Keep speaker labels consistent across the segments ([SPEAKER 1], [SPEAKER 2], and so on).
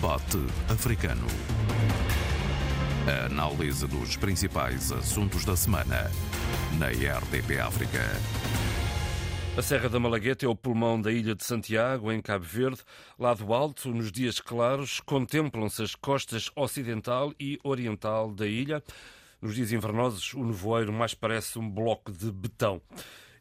[SPEAKER 1] Debate Africano. A análise dos principais assuntos da semana na RDP África.
[SPEAKER 2] A Serra da Malagueta é o pulmão da ilha de Santiago, em Cabo Verde. Lado alto, nos dias claros, contemplam-se as costas ocidental e oriental da ilha. Nos dias invernosos, o nevoeiro mais parece um bloco de betão.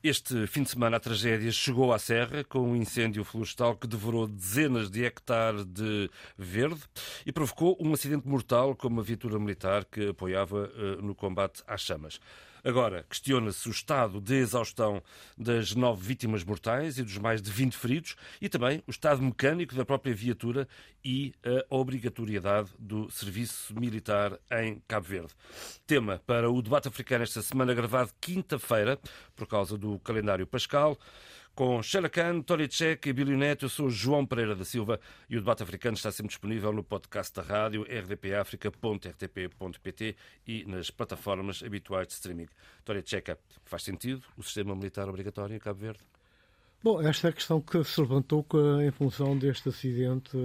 [SPEAKER 2] Este fim de semana a tragédia chegou à Serra com um incêndio florestal que devorou dezenas de hectares de verde e provocou um acidente mortal com uma viatura militar que apoiava uh, no combate às chamas. Agora, questiona-se o estado de exaustão das nove vítimas mortais e dos mais de 20 feridos e também o estado mecânico da própria viatura e a obrigatoriedade do serviço militar em Cabo Verde. Tema para o debate africano esta semana, gravado quinta-feira, por causa do calendário pascal com Sheila Khan, Tchek e Billy Neto. Eu sou João Pereira da Silva e o debate africano está sempre disponível no podcast da rádio rdpafrica.rtp.pt e nas plataformas habituais de streaming. Tori Tcheca, faz sentido o sistema militar obrigatório em Cabo Verde?
[SPEAKER 3] Bom, esta é a questão que se levantou em função deste acidente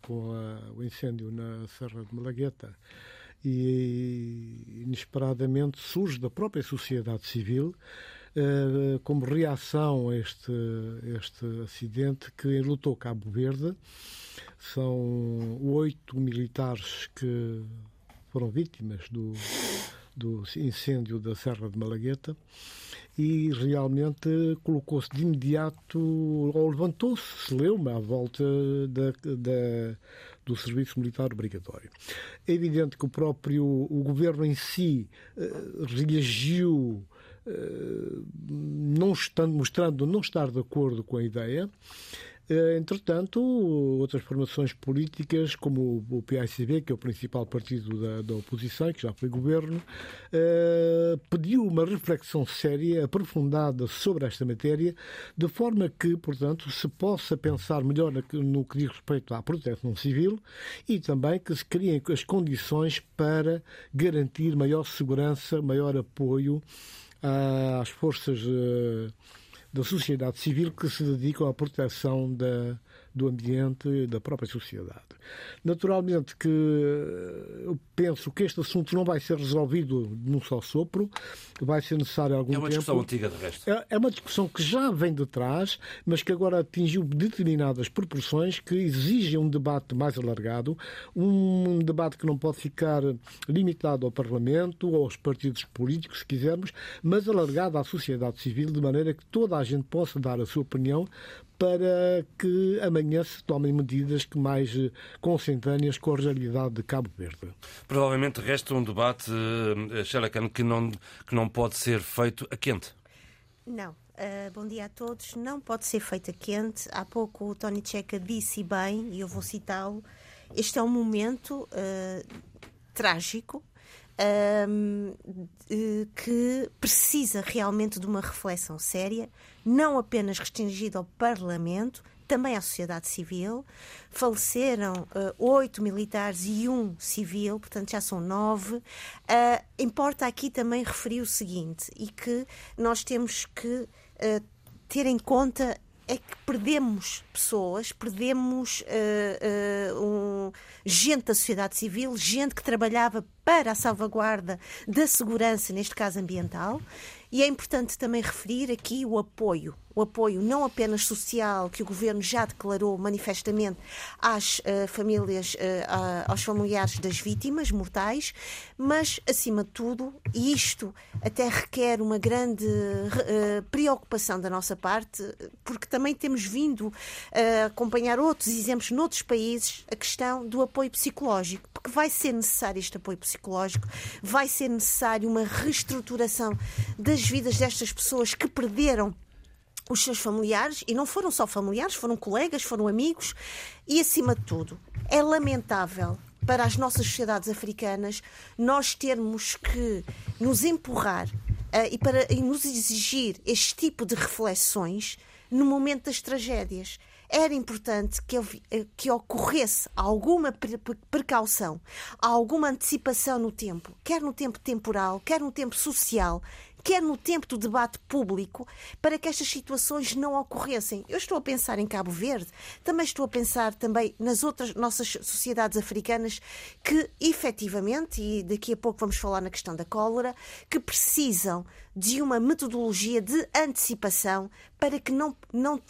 [SPEAKER 3] com a, o incêndio na Serra de Malagueta e inesperadamente surge da própria sociedade civil eh, como reação a este, este acidente que enlutou Cabo Verde. São oito militares que foram vítimas do, do incêndio da Serra de Malagueta e realmente colocou-se de imediato, ou levantou-se, se leu à volta da, da, do serviço militar obrigatório. É evidente que o próprio o governo em si uh, reagiu não estando, mostrando não estar de acordo com a ideia. Eh, entretanto, outras formações políticas, como o PICB, que é o principal partido da, da oposição, que já foi governo, eh, pediu uma reflexão séria, aprofundada sobre esta matéria, de forma que, portanto, se possa pensar melhor no que diz respeito à proteção civil e também que se criem as condições para garantir maior segurança, maior apoio às forças uh, da sociedade civil que se dedicam à proteção da, do ambiente e da própria sociedade. Naturalmente que eh, eu penso que este assunto não vai ser resolvido num só sopro, vai ser necessário algum tempo. É
[SPEAKER 2] uma discussão antiga, de resto.
[SPEAKER 3] É, é uma discussão que já vem de trás, mas que agora atingiu determinadas proporções que exigem um debate mais alargado, um debate que não pode ficar limitado ao Parlamento ou aos partidos políticos, se quisermos, mas alargado à sociedade civil, de maneira que toda a gente possa dar a sua opinião para que amanhã se tomem medidas que mais eh, consentâneas com a realidade de Cabo Verde.
[SPEAKER 2] Provavelmente resta um debate, Xelacan, que não, que não pode ser feito a quente.
[SPEAKER 4] Não. Uh, bom dia a todos. Não pode ser feito a quente. Há pouco o Tony Checa disse bem, e eu vou citá-lo, este é um momento uh, trágico um, que precisa realmente de uma reflexão séria, não apenas restringida ao Parlamento, também à sociedade civil. Faleceram uh, oito militares e um civil, portanto já são nove. Uh, importa aqui também referir o seguinte, e que nós temos que uh, ter em conta é que perdemos pessoas, perdemos uh, uh, um, gente da sociedade civil, gente que trabalhava para a salvaguarda da segurança, neste caso ambiental, e é importante também referir aqui o apoio o apoio não apenas social que o governo já declarou manifestamente às uh, famílias, uh, aos familiares das vítimas mortais, mas acima de tudo, e isto até requer uma grande uh, preocupação da nossa parte, porque também temos vindo a acompanhar outros exemplos noutros países, a questão do apoio psicológico, porque vai ser necessário este apoio psicológico, vai ser necessário uma reestruturação das vidas destas pessoas que perderam os seus familiares, e não foram só familiares, foram colegas, foram amigos, e acima de tudo, é lamentável para as nossas sociedades africanas nós termos que nos empurrar uh, e, para, e nos exigir este tipo de reflexões no momento das tragédias. Era importante que, eh, que ocorresse alguma precaução, alguma antecipação no tempo, quer no tempo temporal, quer no tempo social, quer no tempo do debate público, para que estas situações não ocorressem. Eu estou a pensar em Cabo Verde, também estou a pensar também nas outras nossas sociedades africanas que, efetivamente, e daqui a pouco vamos falar na questão da cólera, que precisam de uma metodologia de antecipação para que não, não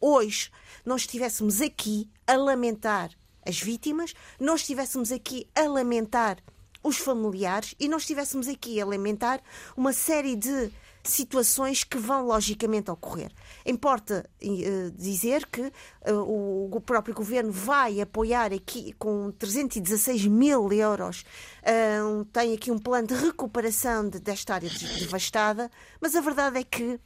[SPEAKER 4] hoje nós estivéssemos aqui a lamentar as vítimas, nós estivéssemos aqui a lamentar os familiares e nós estivéssemos aqui a lamentar uma série de situações que vão logicamente ocorrer. Importa uh, dizer que uh, o próprio governo vai apoiar aqui com 316 mil euros, uh, tem aqui um plano de recuperação de, desta área devastada, mas a verdade é que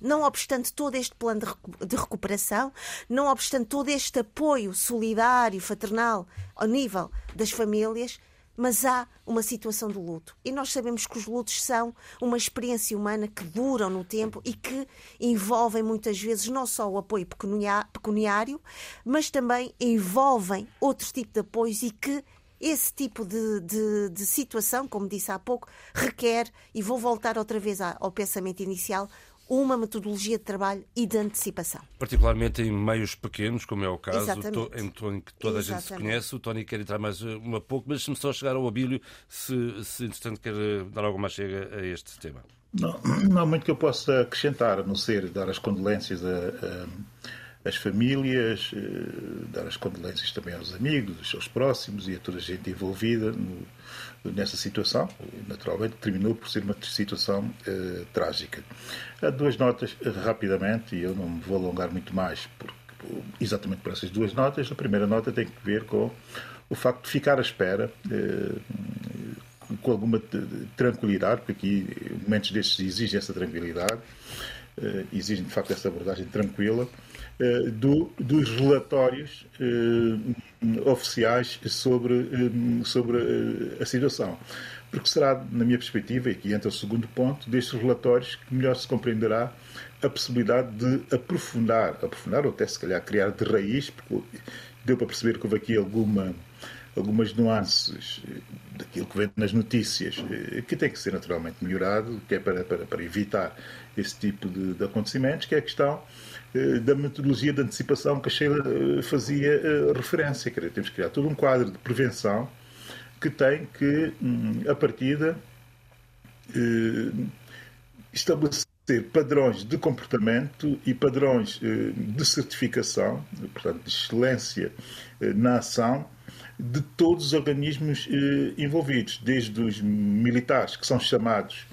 [SPEAKER 4] não obstante todo este plano de recuperação, não obstante todo este apoio solidário, fraternal, ao nível das famílias, mas há uma situação de luto. E nós sabemos que os lutos são uma experiência humana que duram no tempo e que envolvem muitas vezes não só o apoio pecuniário, mas também envolvem outro tipo de apoios e que esse tipo de, de, de, situação, como disse há pouco, requer, e vou voltar outra vez ao pensamento inicial, uma metodologia de trabalho e de antecipação.
[SPEAKER 2] Particularmente em meios pequenos, como é o caso em que toda Exatamente. a gente se conhece. O Tony quer entrar mais eh, uma pouco, mas deixe-me só chegar ao Abílio, se, se entretanto quer eh, dar alguma chega a este tema.
[SPEAKER 5] Não, não há muito que eu possa acrescentar, a não ser dar as condolências a, a, às famílias, eh, dar as condolências também aos amigos, aos seus próximos e a toda a gente envolvida no, nessa situação. Naturalmente, terminou por ser uma situação eh, trágica. Duas notas, eh, rapidamente, e eu não me vou alongar muito mais, porque, exatamente por essas duas notas. A primeira nota tem que ver com o facto de ficar à espera. Eh, com alguma tranquilidade, porque aqui momentos destes exigem essa tranquilidade, eh, exigem de facto essa abordagem tranquila, eh, do, dos relatórios eh, oficiais sobre, eh, sobre a situação. Porque será, na minha perspectiva, e aqui entra o segundo ponto, destes relatórios que melhor se compreenderá a possibilidade de aprofundar, aprofundar ou até se calhar criar de raiz, porque deu para perceber que houve aqui alguma, algumas nuances daquilo que vem nas notícias, que tem que ser naturalmente melhorado, que é para, para, para evitar esse tipo de, de acontecimentos, que é a questão eh, da metodologia de antecipação que a Sheila eh, fazia eh, referência. Quer dizer, temos que criar todo um quadro de prevenção que tem que, hum, a partida, estabelecer padrões de comportamento e padrões de certificação, portanto, de excelência na ação de todos os organismos envolvidos, desde os militares, que são chamados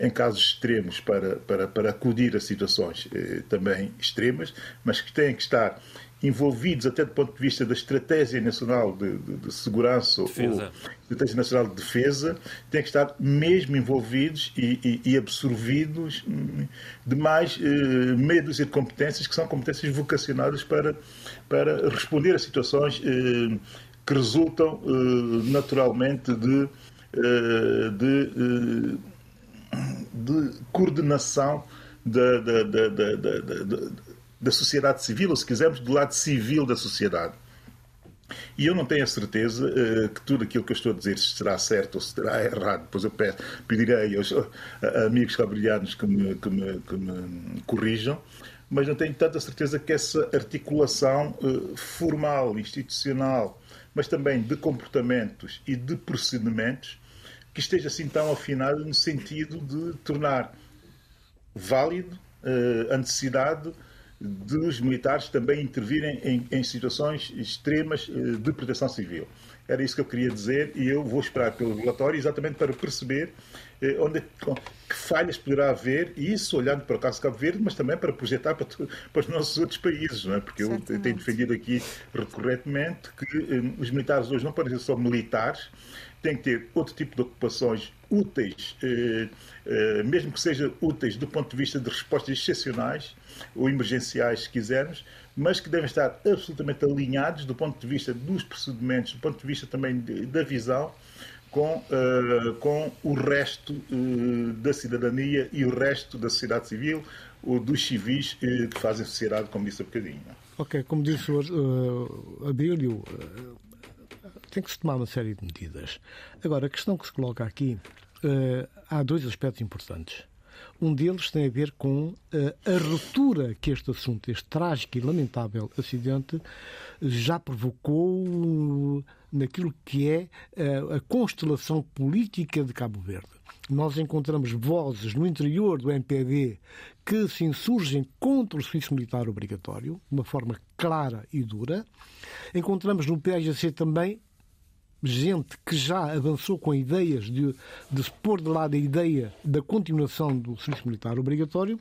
[SPEAKER 5] em casos extremos para, para, para acudir a situações eh, também extremas, mas que têm que estar envolvidos até do ponto de vista da Estratégia Nacional de, de, de Segurança defesa. ou Estratégia Nacional de Defesa, têm que estar mesmo envolvidos e, e, e absorvidos hum, de mais eh, meia dúzia de competências que são competências vocacionadas para, para responder a situações eh, que resultam eh, naturalmente de, eh, de eh, de coordenação da, da, da, da, da sociedade civil, ou se quisermos, do lado civil da sociedade. E eu não tenho a certeza uh, que tudo aquilo que eu estou a dizer será certo ou será errado. Depois eu peço, pedirei aos uh, amigos cabrilianos que me, que, me, que me corrijam, mas não tenho tanta certeza que essa articulação uh, formal, institucional, mas também de comportamentos e de procedimentos que esteja assim tão afinado no sentido de tornar válido uh, a necessidade dos militares também intervirem em, em situações extremas uh, de proteção civil. Era isso que eu queria dizer e eu vou esperar pelo relatório exatamente para perceber uh, onde, que falhas poderá haver, e isso olhando para o caso de Cabo Verde, mas também para projetar para, para os nossos outros países, não é? porque eu tenho defendido aqui recorrentemente que os militares hoje não podem ser só militares, tem que ter outro tipo de ocupações úteis, eh, eh, mesmo que sejam úteis do ponto de vista de respostas excepcionais ou emergenciais, se quisermos, mas que devem estar absolutamente alinhados do ponto de vista dos procedimentos, do ponto de vista também de, da visão, com, uh, com o resto uh, da cidadania e o resto da sociedade civil, ou dos civis uh, que fazem sociedade, como disse há bocadinho.
[SPEAKER 3] Ok, como disse o Abílio, tem que se tomar uma série de medidas. Agora, a questão que se coloca aqui, uh, há dois aspectos importantes. Um deles tem a ver com uh, a ruptura que este assunto, este trágico e lamentável acidente, já provocou naquilo que é uh, a constelação política de Cabo Verde. Nós encontramos vozes no interior do MPD que se insurgem contra o serviço militar obrigatório, de uma forma clara e dura. Encontramos no PSGC também gente que já avançou com ideias de, de se pôr de lado a ideia da continuação do serviço militar obrigatório.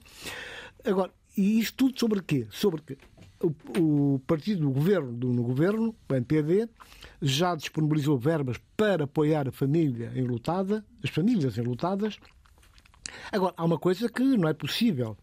[SPEAKER 3] Agora, e isto tudo sobre quê? Sobre que o, o partido do governo, do, no governo, o NPD, já disponibilizou verbas para apoiar a família enlutada, as famílias enlutadas. Agora, há uma coisa que não é possível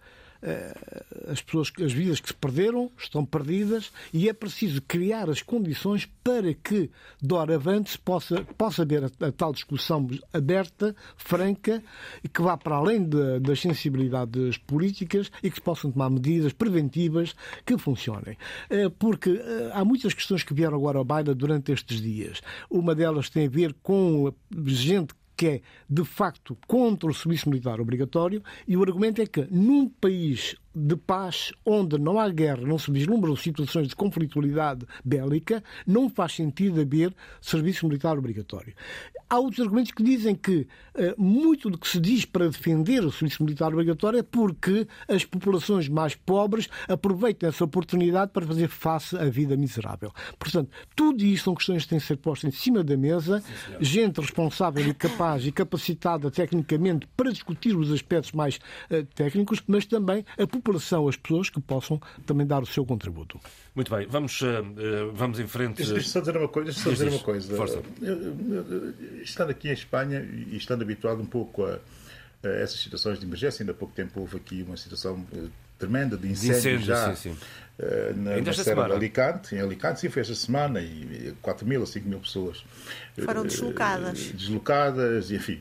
[SPEAKER 3] as pessoas, as vidas que se perderam estão perdidas e é preciso criar as condições para que, doravante, possa, possa haver a, a tal discussão aberta, franca, e que vá para além de, das sensibilidades políticas e que se possam tomar medidas preventivas que funcionem. Eh, porque eh, há muitas questões que vieram agora ao baile durante estes dias. Uma delas tem a ver com gente que é, de facto, contra o serviço militar obrigatório, e o argumento é que, num país de paz, onde não há guerra, não se vislumbram situações de conflitualidade bélica, não faz sentido haver serviço militar obrigatório. Há outros argumentos que dizem que uh, muito do que se diz para defender o serviço militar obrigatório é porque as populações mais pobres aproveitam essa oportunidade para fazer face à vida miserável. Portanto, tudo isto são questões que têm de ser postas em cima da mesa, Sim, gente responsável e capaz e capacitada tecnicamente para discutir os aspectos mais uh, técnicos, mas também a população população, as pessoas que possam também dar o seu contributo.
[SPEAKER 2] Muito bem, vamos, uh, vamos em frente.
[SPEAKER 5] Deixa-me só dizer uma coisa. Deixa dizer uma coisa. Força. Estando aqui em Espanha e estando habituado um pouco a, a, essas situações de emergência, ainda há pouco tempo houve aqui uma situação eh, tremenda de incêndio, de incêndio já sim, sim. Uh, na, na Serra de Alicante, em Alicante, sim, foi esta semana, e 4 mil a 5 mil pessoas
[SPEAKER 4] foram deslocadas.
[SPEAKER 5] Uh, deslocadas, e enfim,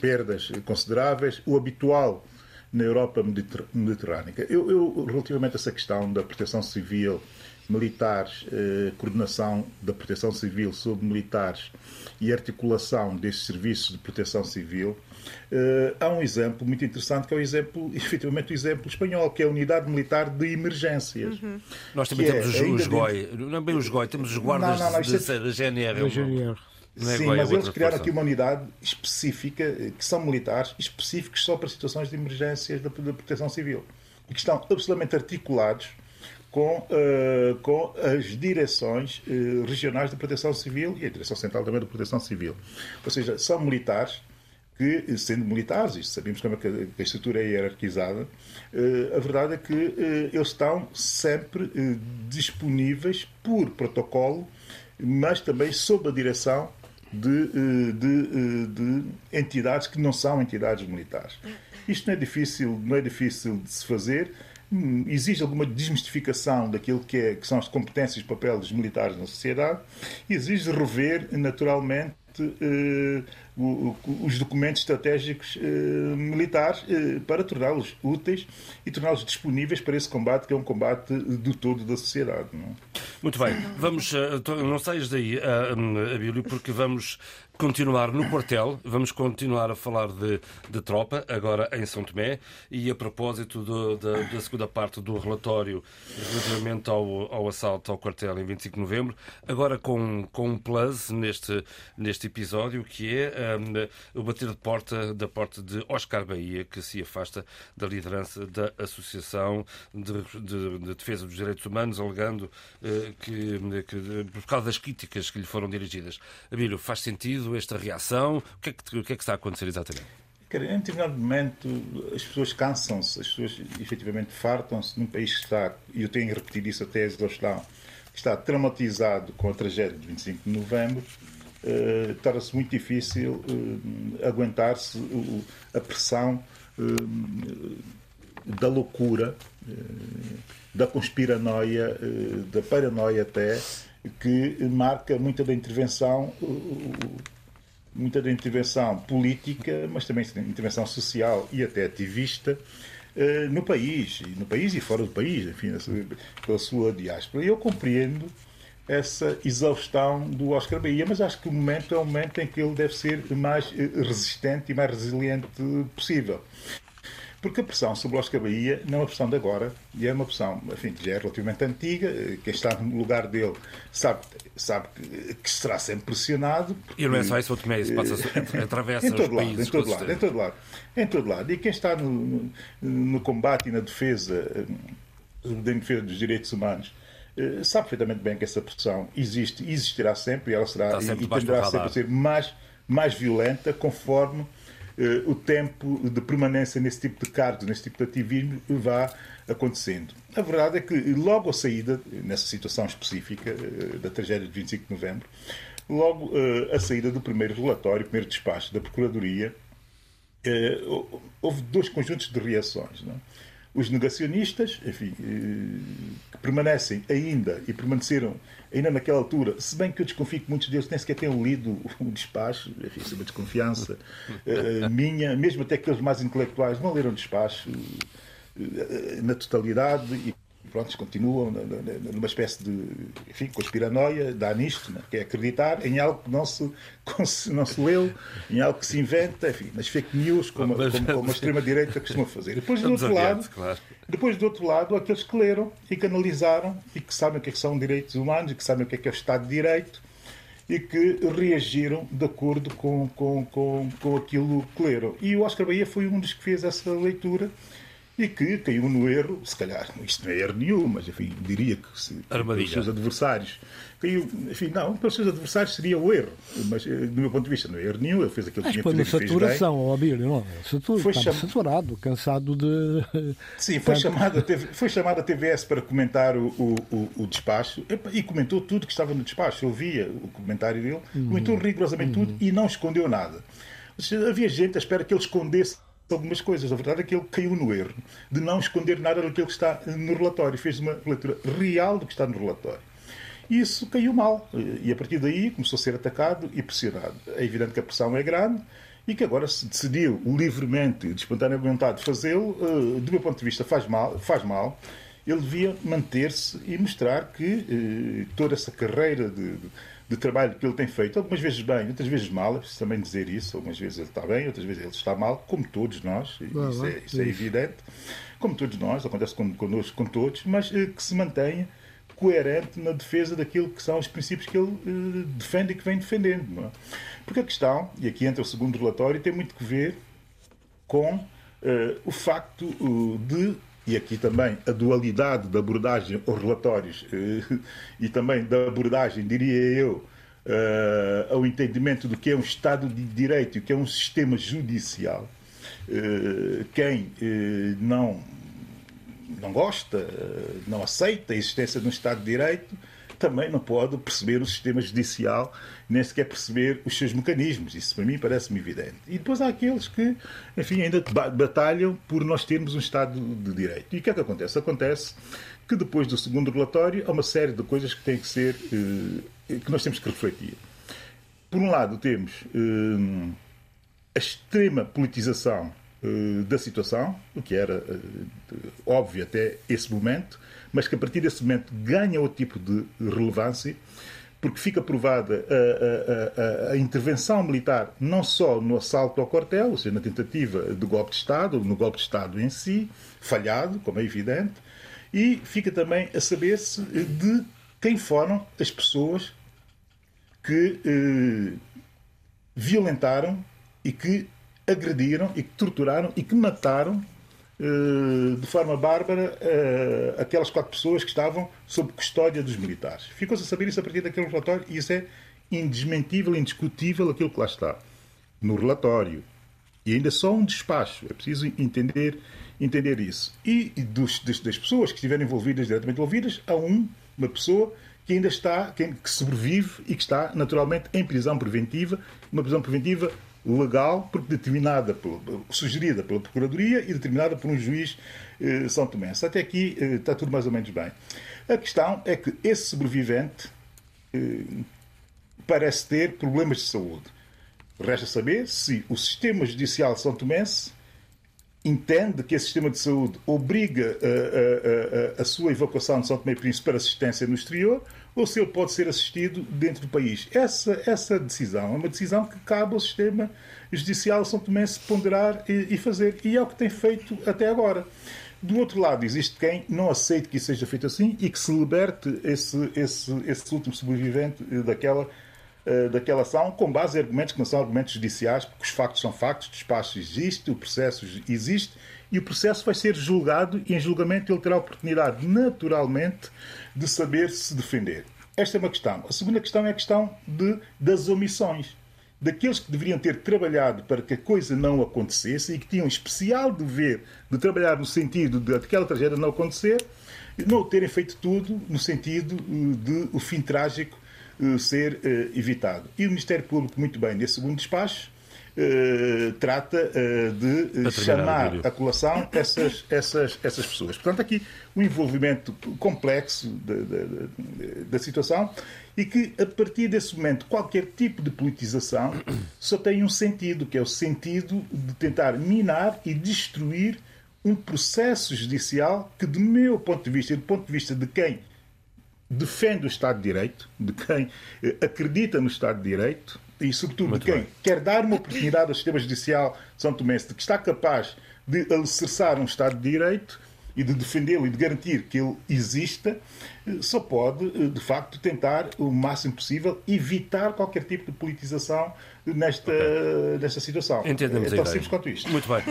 [SPEAKER 5] perdas consideráveis. O habitual na Europa mediterrânea. Eu, eu, relativamente a essa questão da proteção civil, militares, eh, coordenação da proteção civil sobre militares e articulação destes serviços de proteção civil, eh, há um exemplo muito interessante que é o exemplo, efetivamente, o exemplo espanhol, que é a Unidade Militar de Emergências. Uhum.
[SPEAKER 2] Nós também temos é, os, os GOI, não é bem os GOI, temos os guardas não, não, não, é... da GNR. Da GNR.
[SPEAKER 5] É Sim, mas eles criaram aqui uma unidade específica, que são militares, específicos só para situações de emergências da, proteção civil. E que estão absolutamente articulados com, uh, com as direções uh, regionais de proteção civil e a direção central também de proteção civil. Ou seja, são militares que, sendo militares, isto sabemos como é que a, estrutura é hierarquizada, uh, a verdade é que eles estão sempre disponíveis por protocolo, mas também sob a direção de, eh, de, eh, de, entidades que não são entidades militares. Isto não é difícil, não é difícil de se fazer. Hum, existe alguma desmistificação daquilo que, é, que são as competências e papéis dos militares na sociedade. Exige rever, naturalmente, eh, os documentos estratégicos eh, militares eh, para torná-los úteis e torná-los disponíveis para esse combate que é um combate do todo da sociedade. Não? É?
[SPEAKER 2] Muito bem, vamos, não saias daí, Abílio, porque vamos continuar no quartel, vamos continuar a falar de, de tropa, agora em São Tomé, e a propósito do, da, da, segunda parte do relatório relativamente ao, ao, assalto ao quartel em 25 de novembro, agora com, com um plus neste, neste episódio, que é um, o bater de porta da porta de Oscar Bahia, que se afasta da liderança da Associação de, de, de Defesa dos Direitos Humanos, alegando uh, que, que, por causa das críticas que lhe foram dirigidas. Abílio, faz sentido esta reação? O que é que, que, é que está a acontecer exatamente?
[SPEAKER 5] Cara, em determinado momento as pessoas cansam-se, as pessoas efetivamente fartam-se num país que está, e eu tenho repetido isso até a exaustão, que está traumatizado com a tragédia de 25 de novembro, uh, torna-se muito difícil uh, aguentar-se a pressão da loucura, da conspiranoia, da paranoia até, que marca muita da intervenção muita da intervenção política, mas também intervenção social e até ativista uh, no país, no país e fora do país, enfim, pela sua diáspora. Eu compreendo essa exaustão do Oscar Bahia, mas acho que o momento é o momento em que ele deve ser mais eh, resistente e mais resiliente possível. Porque a pressão sobre o Oscar Bahia não é uma pressão de agora, e é uma pressão, enfim, que já é relativamente antiga. Quem está no lugar dele sabe, sabe que, será sempre pressionado.
[SPEAKER 2] Porque, e não é só isso, o Tomé, isso passa, atravessa
[SPEAKER 5] em todo
[SPEAKER 2] os
[SPEAKER 5] lado,
[SPEAKER 2] países.
[SPEAKER 5] Em todo lado, em todo lado. Em todo lado. E quem está no, no, no combate e na defesa, na defesa dos direitos humanos, eh, sabe perfeitamente bem que essa pressão existe e existirá sempre e ela será
[SPEAKER 2] sempre
[SPEAKER 5] e tenderá sempre a ser mais, mais violenta conforme o tempo de permanência nesse tipo de cargos, nesse tipo de ativismo vá acontecendo. A verdade é que logo a saída, nessa situação específica uh, da tragédia de 25 de novembro, logo uh, a saída do primeiro relatório, primeiro despacho da Procuradoria, houve dois conjuntos de reações. Não é? Os negacionistas, enfim, eh, que permanecem ainda e permaneceram ainda naquela altura, se bem que eu desconfio que muitos deles nem sequer tenham lido o despacho, enfim, isso é uma desconfiança uh, minha, mesmo até aqueles mais intelectuais não leram o despacho na totalidade e pronto, continuam numa espécie de enfim, conspiranoia, dá nisto, né? que é acreditar em algo que não se, não se leu, em algo que se inventa, enfim, nas fake news, como, como, como a extrema-direita costuma fazer. Depois, do outro lado, depois, do outro lado, aqueles que leram e que analisaram e que sabem o que, é que são direitos humanos e que sabem o que é que é o Estado de Direito e que reagiram de acordo com, com, com, com aquilo que leram. E o Oscar Bahia foi um dos que fez essa leitura e que caiu no erro, se calhar, isto não é erro nenhum, mas enfim, diria que se, pelos seus adversários caiu, enfim, não, pelos seus adversários seria o erro, mas eh, do meu ponto de vista não é erro nenhum, ele fez aquilo que tinha
[SPEAKER 3] que fazer. Foi uma saturação, ó Abílio, não Satur, foi cham... saturado, cansado de.
[SPEAKER 5] Sim, foi, chamado, foi chamado a TVS para comentar o, o, o, o despacho e comentou tudo que estava no despacho. Eu via o comentário dele, uhum. comentou rigorosamente uhum. tudo e não escondeu nada. Havia gente à espera que ele escondesse algumas coisas. A verdade é que ele caiu no erro de não esconder nada daquilo que está no relatório. Fez uma leitura real do que está no relatório. E isso caiu mal. E a partir daí começou a ser atacado e pressionado. É evidente que a pressão é grande e que agora se decidiu livremente, de espontânea vontade, fazê-lo, eh, do meu ponto de vista, faz mal. Faz mal. Ele devia manter-se e mostrar que eh, toda essa carreira de, de trabalho que ele tem feito, algumas vezes bem, outras vezes mal, é preciso também dizer isso, algumas vezes ele está bem, outras vezes ele está mal, como todos nós, isso, é, isso é, evidente, como todos nós, acontece connosco, com todos, mas eh, que se mantenha coerente na defesa daquilo que são os princípios que ele eh, defende e que vem defendendo. É? Porque a questão, e aqui entra o segundo relatório, tem muito que ver com uh, o facto uh, de e aqui também a dualidade da abordagem aos relatórios eh, e também da abordagem, diria eu, eh, ao entendimento do que é um Estado de Direito e o que é um sistema judicial. Eh, quem não, não gosta, não aceita a existência de um Estado de Direito, também não pode perceber o sistema judicial, nem sequer perceber os seus mecanismos. Isso para mim parece-me evidente. E depois há aqueles que, enfim, ainda batalham por nós termos um Estado de Direito. E o que é que acontece? Acontece que depois do segundo relatório há uma série de coisas que têm que ser, eh, que nós temos que refletir. Por um lado, temos eh, a extrema politização eh, da situação, o que era óbvio até esse momento, mas que a partir desse momento ganha outro tipo de relevância, porque fica provada a, a, a, a, intervenção militar não só no assalto ao quartel, ou seja, na tentativa de golpe de Estado, no golpe de Estado em si, falhado, como é evidente, e fica também a saber-se de quem foram as pessoas que eh, violentaram e que agrediram e que torturaram e que mataram de forma bárbara eh, aquelas quatro pessoas que estavam sob custódia dos militares. Ficou-se a saber isso a partir daquele relatório e isso é indesmentível, indiscutível aquilo que lá está no relatório. E ainda só um despacho. É preciso entender, entender isso. E dos, das, das pessoas que estiverem envolvidas, diretamente envolvidas, há um, uma pessoa que ainda está, que, que sobrevive e que está naturalmente em prisão preventiva, uma prisão preventiva legal, determinada, sugerida pela Procuradoria e determinada por um juiz eh, São Tomé. Até aqui eh, está tudo mais ou menos bem. A questão é que esse sobrevivente eh, parece ter problemas de saúde. Resta saber se o sistema judicial São Tomé entende que esse sistema de saúde obriga a, a, a, a sua evacuação de São Tomé e Príncipe para assistência no exterior, ou se ele pode ser assistido dentro do país. Essa, essa decisão é uma decisão que cabe ao sistema judicial São Tomé se ponderar e, e fazer. E é o que tem feito até agora. Do outro lado, existe quem não aceite que isso seja feito assim e que se liberte esse, esse, esse último sobrevivente daquela, uh, daquela ação com base em argumentos que não são argumentos judiciais, porque os factos são factos, o despacho existe, o processo existe e o processo vai ser julgado e em julgamento ele terá a oportunidade, naturalmente, de saber se defender. Esta é uma questão. A segunda questão é a questão de, das omissões daqueles que deveriam ter trabalhado para que a coisa não acontecesse e que tinham especial dever de trabalhar no sentido de aquela tragédia não acontecer, não terem feito tudo no sentido eh, de o fim trágico eh, ser eh, evitado. E o Ministério Público, muito bem, nesse segundo despacho, Uh, trata uh, de chamar a colação essas, essas, essas pessoas. Portanto, aqui um envolvimento complexo da, da, da, situação e que, a partir desse momento, qualquer tipo de politização só tem um sentido, que é o sentido de tentar minar e destruir um processo judicial que, do meu ponto de vista e do ponto de vista de quem defende o Estado de Direito, de quem eh, acredita no Estado de Direito e, sobretudo, Muito de quem bem. quer dar uma oportunidade ao sistema judicial São Tomense de que está capaz de alicerçar um Estado de Direito e de defendê-lo e de garantir que ele exista, eh, só pode, eh, de facto, tentar o máximo possível evitar qualquer tipo de politização nesta, okay. nesta situação.
[SPEAKER 2] Entendemos
[SPEAKER 5] é tão simples quanto isto.
[SPEAKER 2] Muito bem.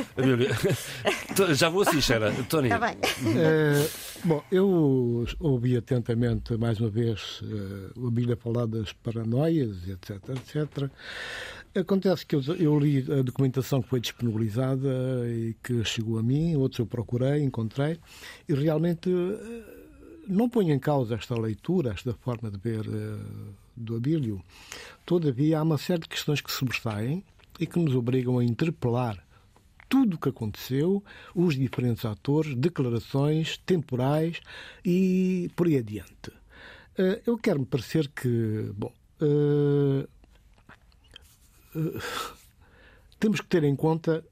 [SPEAKER 2] Já vou assim, Xera. Tony.
[SPEAKER 4] Está bem.
[SPEAKER 3] É, bom, eu ouvi atentamente, mais uma vez, o Abília falar das paranoias, etc, etc. Acontece que eu, eu, li a documentação que foi disponibilizada e que chegou a mim, outros eu procurei, encontrei, e realmente eh, não ponho em causa esta leitura, esta forma de ver uh, do Abílio. Todavia, há uma série de questões que sobressaem e que nos obrigam a interpelar tudo o que aconteceu, os diferentes atores, declarações temporais e por aí adiante. Uh, eu quero me parecer que, bom, temos que ter em conta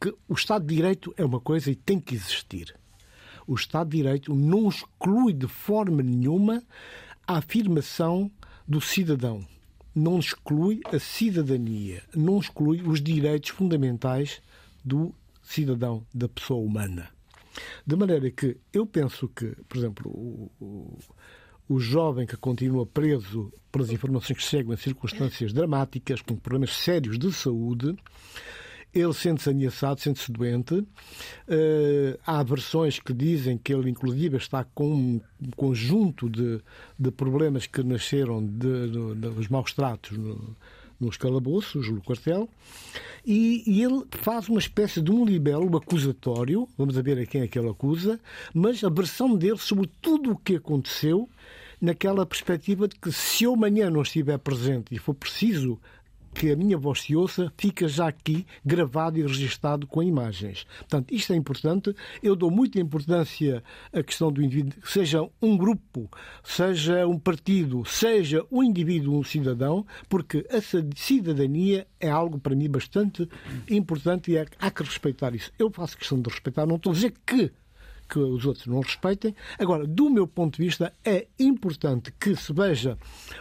[SPEAKER 3] que o Estado de Direito é uma coisa e tem que existir. O Estado de Direito não exclui de forma nenhuma a afirmação do cidadão. Não exclui a cidadania, não exclui os direitos fundamentais do cidadão, da pessoa humana. De maneira que eu penso que, por exemplo, o, o jovem que continua preso pelas informações que chegam em circunstâncias dramáticas, com problemas sérios de saúde, ele sente-se ameaçado, sente-se doente. Uh, há versões que dizem que ele, inclusive, está com um conjunto de, de problemas que nasceram dos maus tratos no, nos calabouços, no quartel, e, e, ele faz uma espécie de um libelo acusatório, vamos ver a quem é que ele acusa, mas a versão dele sobre tudo o que aconteceu naquela perspectiva de que se eu amanhã não estiver presente e for preciso que a minha voz se ouça, fica já aqui gravado e registado com imagens. Portanto, isto é importante. Eu dou muita importância à questão do indivíduo, seja um grupo, seja um partido, seja um indivíduo, um cidadão, porque essa cidadania é algo para mim bastante importante e há que respeitar isso. Eu faço questão de respeitar, não estou a dizer que que os outros não respeitem. Agora, do meu ponto de vista, é importante que se veja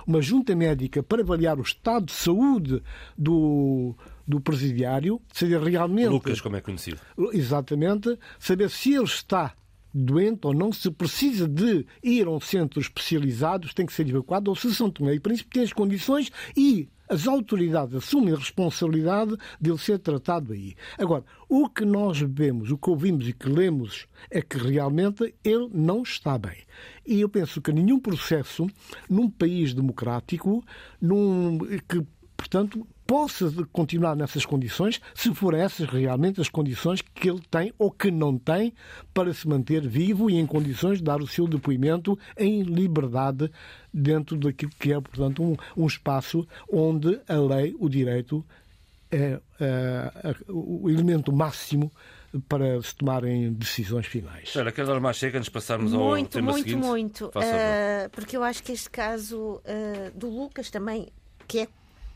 [SPEAKER 3] uma junta médica para avaliar o estado de saúde do, do presidiário, seja realmente.
[SPEAKER 2] Lucas, como é conhecido.
[SPEAKER 3] Exatamente, saber se ele está doente ou não, se precisa de ir a um centro especializado, tem que ser evacuado, ou se São Tomé e Príncipe tem as condições e as autoridades assumem a responsabilidade de ele ser tratado aí. Agora, o que nós vemos, o que ouvimos e que lemos é que realmente ele não está bem. E eu penso que nenhum processo num país democrático, num, que, portanto, possa continuar nessas condições, se for essas realmente as condições que ele tem ou que não tem para se manter vivo e em condições de dar o seu depoimento em liberdade dentro daquilo que é, portanto, um, um espaço onde a lei, o direito, é, é, é o elemento máximo para se tomarem decisões finais.
[SPEAKER 2] Espera, quer dar mais chega antes de passarmos
[SPEAKER 4] muito,
[SPEAKER 2] ao tema
[SPEAKER 4] muito,
[SPEAKER 2] seguinte?
[SPEAKER 4] Muito, muito. Uh, porque eu acho que este caso uh, do Lucas também, que é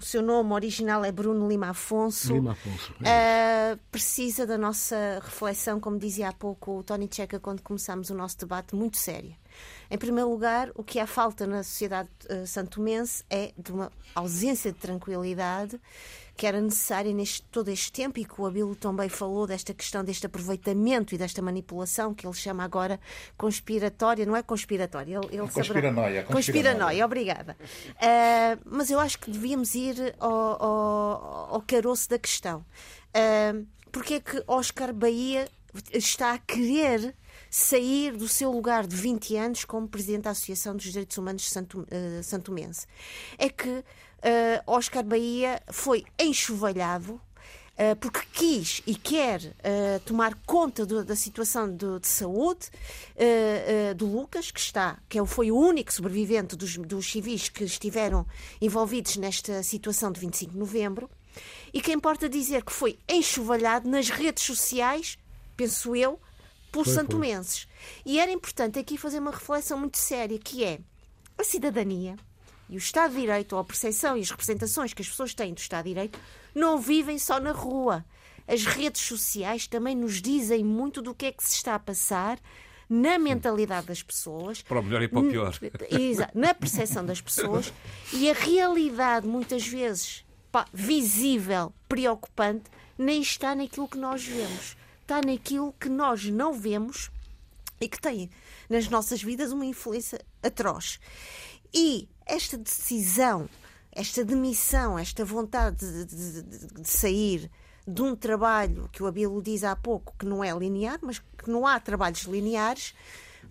[SPEAKER 4] o seu nome original é Bruno Lima Afonso,
[SPEAKER 3] Lima Afonso.
[SPEAKER 4] Uh, precisa da nossa reflexão, como dizia há pouco o Tony Checa quando começámos o nosso debate, muito séria. Em primeiro lugar, o que há falta na sociedade uh, santomense é de uma ausência de tranquilidade que era necessária neste todo este tempo e que o Abilo também falou desta questão deste aproveitamento e desta manipulação que ele chama agora conspiratória, não é conspiratória, ele, ele
[SPEAKER 5] conspiranoia,
[SPEAKER 4] saberá... conspiranoia, obrigada. Uh, mas eu acho que devíamos ir ao, ao, ao caroço da questão. Uh, porque é que Oscar Bahia está a querer sair do seu lugar de 20 anos como Presidente da Associação dos Direitos Humanos Santo, uh, Santomense. É que uh, Oscar Bahia foi enxovalhado uh, porque quis e quer uh, tomar conta do, da situação de, de saúde do Lucas, que está, que é foi o único sobrevivente dos, dos civis que estiveram envolvidos nesta situação de 25 de novembro. E que importa dizer que foi enxovalhado nas redes sociais, penso eu, por foi, santomenses. Foi. E era importante aqui fazer uma reflexão muito séria, que é a cidadania e o Estado de Direito, ou a percepção e as representações que as pessoas têm do Estado de Direito, não vivem só na rua. As redes sociais também nos dizem muito do que é que se está a passar na mentalidade das pessoas.
[SPEAKER 2] Para o melhor e para o pior.
[SPEAKER 4] Na percepção das pessoas e a realidade, muitas vezes pá, visível, preocupante, nem está naquilo que nós vemos está naquilo que nós não vemos e que tem nas nossas vidas uma influência atroz. E esta decisão, esta demissão, esta vontade de, de, de, de sair de um trabalho que o Abilo diz há pouco que não é linear, mas que não há trabalhos lineares,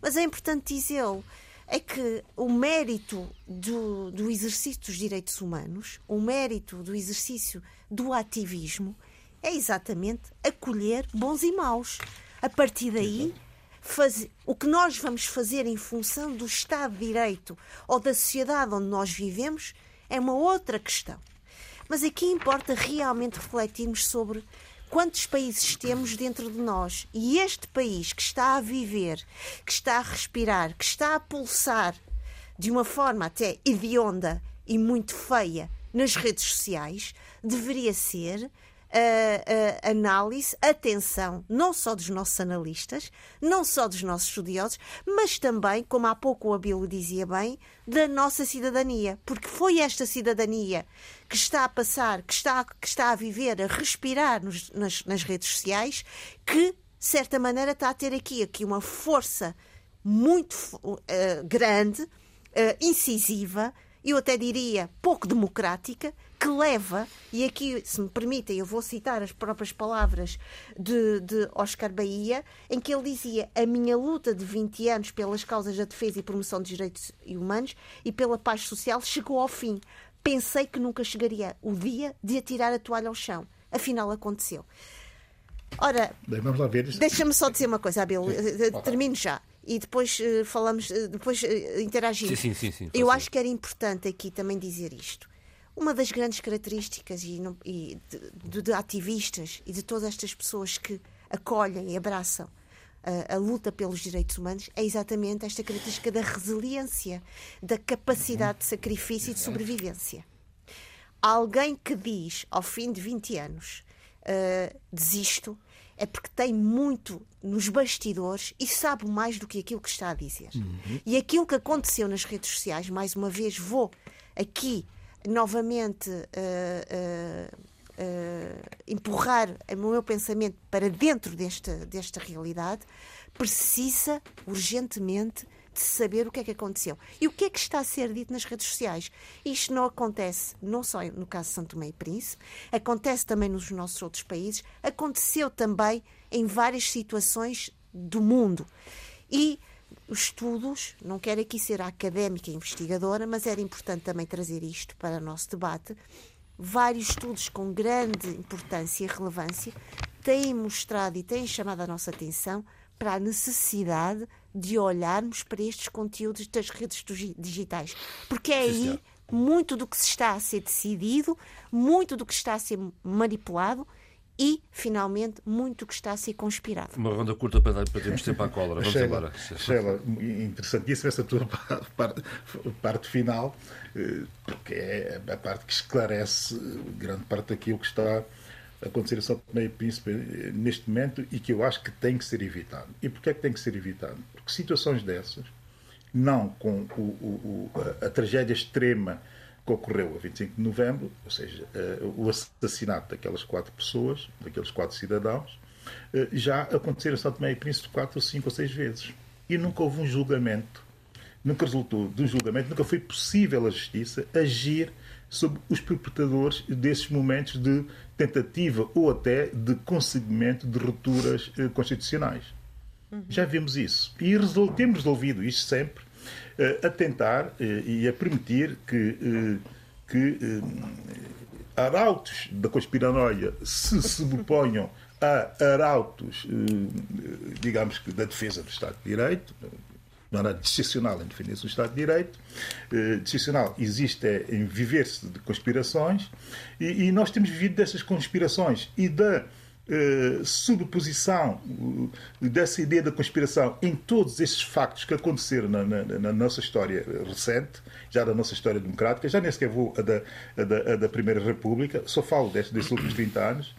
[SPEAKER 4] mas é importante dizê-lo, é que o mérito do, do exercício dos direitos humanos, o mérito do exercício do ativismo, é exatamente acolher bons e maus. A partir daí, fazer, o que nós vamos fazer em função do Estado de Direito ou da sociedade onde nós vivemos é uma outra questão. Mas aqui importa realmente refletirmos sobre quantos países temos dentro de nós. E este país que está a viver, que está a respirar, que está a pulsar de uma forma até hedionda e muito feia nas redes sociais, deveria ser uh, análise, atenção, não só dos nossos analistas, não só dos nossos estudiosos, mas também, como há pouco o Abilo dizia bem, da nossa cidadania. Porque foi esta cidadania que está a passar, que está, que está a viver, a respirar nos, nas, nas redes sociais, que, de certa maneira, está a ter aqui, aqui uma força muito uh, grande, uh, incisiva, eu até diria pouco democrática, que leva, e aqui, se me permitem, eu vou citar as próprias palavras de, de Oscar Bahia, em que ele dizia: A minha luta de 20 anos pelas causas da defesa e promoção dos direitos humanos e pela paz social chegou ao fim. Pensei que nunca chegaria o dia de atirar a toalha ao chão. Afinal, aconteceu. Ora, deixa-me só dizer uma coisa, Abel, termino já e depois uh, falamos, uh, depois uh, interagimos.
[SPEAKER 2] Sim, sim, sim, sim,
[SPEAKER 4] Eu acho que era importante aqui também dizer isto. Uma das grandes características e, não, e de, de, ativistas e de todas estas pessoas que acolhem e abraçam a, a, luta pelos direitos humanos é exatamente esta característica da resiliência, da capacidade de sacrifício e de sobrevivência. Alguém que diz ao fim de 20 anos uh, desisto, é porque tem muito nos bastidores e sabe mais do que aquilo que está a dizer. Uhum. E aquilo que aconteceu nas redes sociais, mais uma vez, vou aqui novamente uh, empurrar o meu pensamento para dentro desta, desta realidade, precisa urgentemente de saber o que é que aconteceu. E o que é que está a ser dito nas redes sociais? Isto não acontece não só no caso de Santo Tomé e Príncipe, acontece também nos nossos outros países, aconteceu também em várias situações do mundo. E os estudos, não quero aqui ser académica e investigadora, mas era importante também trazer isto para o nosso debate. Vários estudos com grande importância e relevância têm mostrado e têm chamado a nossa atenção para a necessidade de olharmos para estes conteúdos das redes digitais. Porque é aí muito do que se está a ser decidido, muito do que está a ser manipulado e, finalmente, muito que está a ser conspirado.
[SPEAKER 2] Uma ronda curta para, para termos tempo à cólera. Vamos
[SPEAKER 5] Sheila,
[SPEAKER 2] embora.
[SPEAKER 5] Sheila, interessantíssima essa tua parte, parte final, eh, porque é a parte que esclarece grande parte daquilo que está a acontecer em São Tomé e Príncipe eh, neste momento e que eu acho que tem que ser evitado. E porquê é que tem que ser evitado? Porque situações dessas, não com o, o, a, a tragédia extrema que ocorreu a 25 de novembro, ou seja, uh, o assassinato daquelas quatro pessoas, daqueles quatro cidadãos, uh, já aconteceram em São Tomé e Príncipe quatro, cinco ou seis vezes. E nunca houve um julgamento, nunca resultou de um julgamento, nunca foi possível a justiça agir sobre os perpetradores desses momentos de tentativa ou até de conseguimento de rupturas uh, constitucionais. Uhum. Já vimos isso. E temos resolvido isto sempre a tentar uh, e a permitir que, que arautos da conspiranoia se sobreponham a arautos, digamos que, da defesa do Estado de Direito, não era dissecional em defender-se do Estado de Direito. Uh, dissecional existe é, em viver-se de conspirações e, e, nós temos vivido dessas conspirações e da uh, sobreposição uh, dessa ideia da conspiração em todos esses factos que aconteceram na, na, na, nossa história recente, já da nossa história democrática, já nem sequer vou a da, a da, a da Primeira República, só falo destes, desses últimos 30 anos,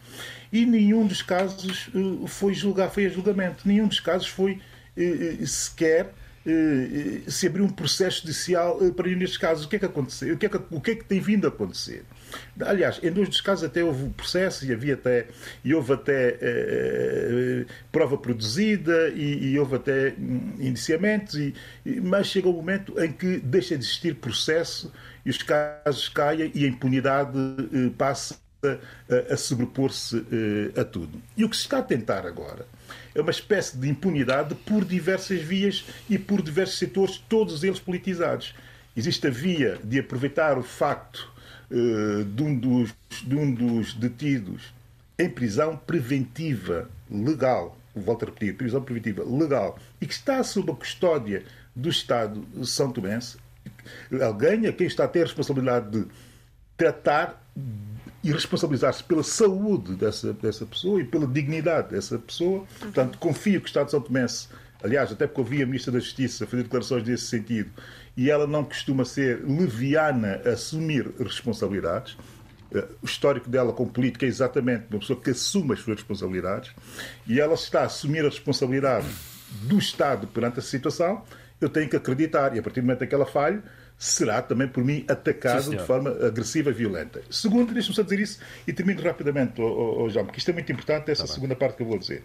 [SPEAKER 5] e nenhum dos casos uh, foi, julgar, foi a julgamento, nenhum dos casos foi sequer eh, se abriu um processo judicial eh, para nestes casos. O que é que aconteceu? O que é que, o que, é que tem vindo a acontecer? Aliás, em dois dos casos até houve processo e havia até e houve até eh, prova produzida e, e, houve até hum, indiciamentos, e, mas chega o um momento em que deixa de existir processo e os casos caem e a impunidade passa a, a sobrepor-se a tudo. E o que se está a tentar agora é uma espécie de impunidade por diversas vias e por diversos setores, todos eles politizados. Existe a via de aproveitar o facto uh, de, um dos, de um dos detidos em prisão preventiva legal, volto a repetir, prisão preventiva legal, e que está sob a custódia do Estado São Tomense, alguém a quem está a ter a responsabilidade de tratar e responsabilizar-se pela saúde dessa, dessa pessoa e pela dignidade dessa pessoa. Portanto, confio que o Estado de São Tomé, aliás, até porque ouvi a Ministra da Justiça fazer declarações nesse sentido, e ela não costuma ser leviana a assumir responsabilidades. Eh, o histórico dela como política é exatamente uma pessoa que assume as suas responsabilidades e ela está a assumir a responsabilidade do Estado perante a situação. Eu tenho que acreditar, e a partir do momento em que ela falha, será também por mim atacado Sim, de forma agressiva e violenta. Segundo, deixe-me só dizer isso e termino rapidamente, oh, oh, João, porque isto é muito importante, essa tá segunda parte que eu vou dizer.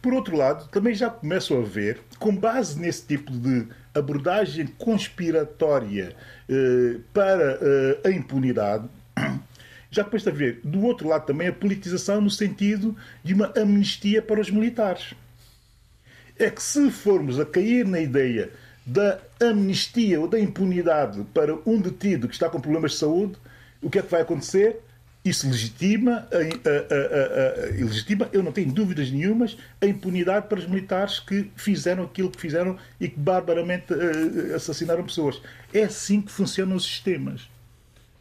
[SPEAKER 5] Por outro lado, também já começo a ver, com base nesse tipo de abordagem conspiratória eh, para eh, a impunidade, já começo a ver, do outro lado também, a politização no sentido de uma amnistia para os militares. É que se formos a cair na ideia da amnistia ou da impunidade para um detido que está com problemas de saúde, o que é que vai acontecer? Isso legitima, a, a, a, legitima, eu não tenho dúvidas nenhumas, a impunidade para os militares que fizeram aquilo que fizeram e que barbaramente uh, assassinaram pessoas. É assim que funcionam os sistemas.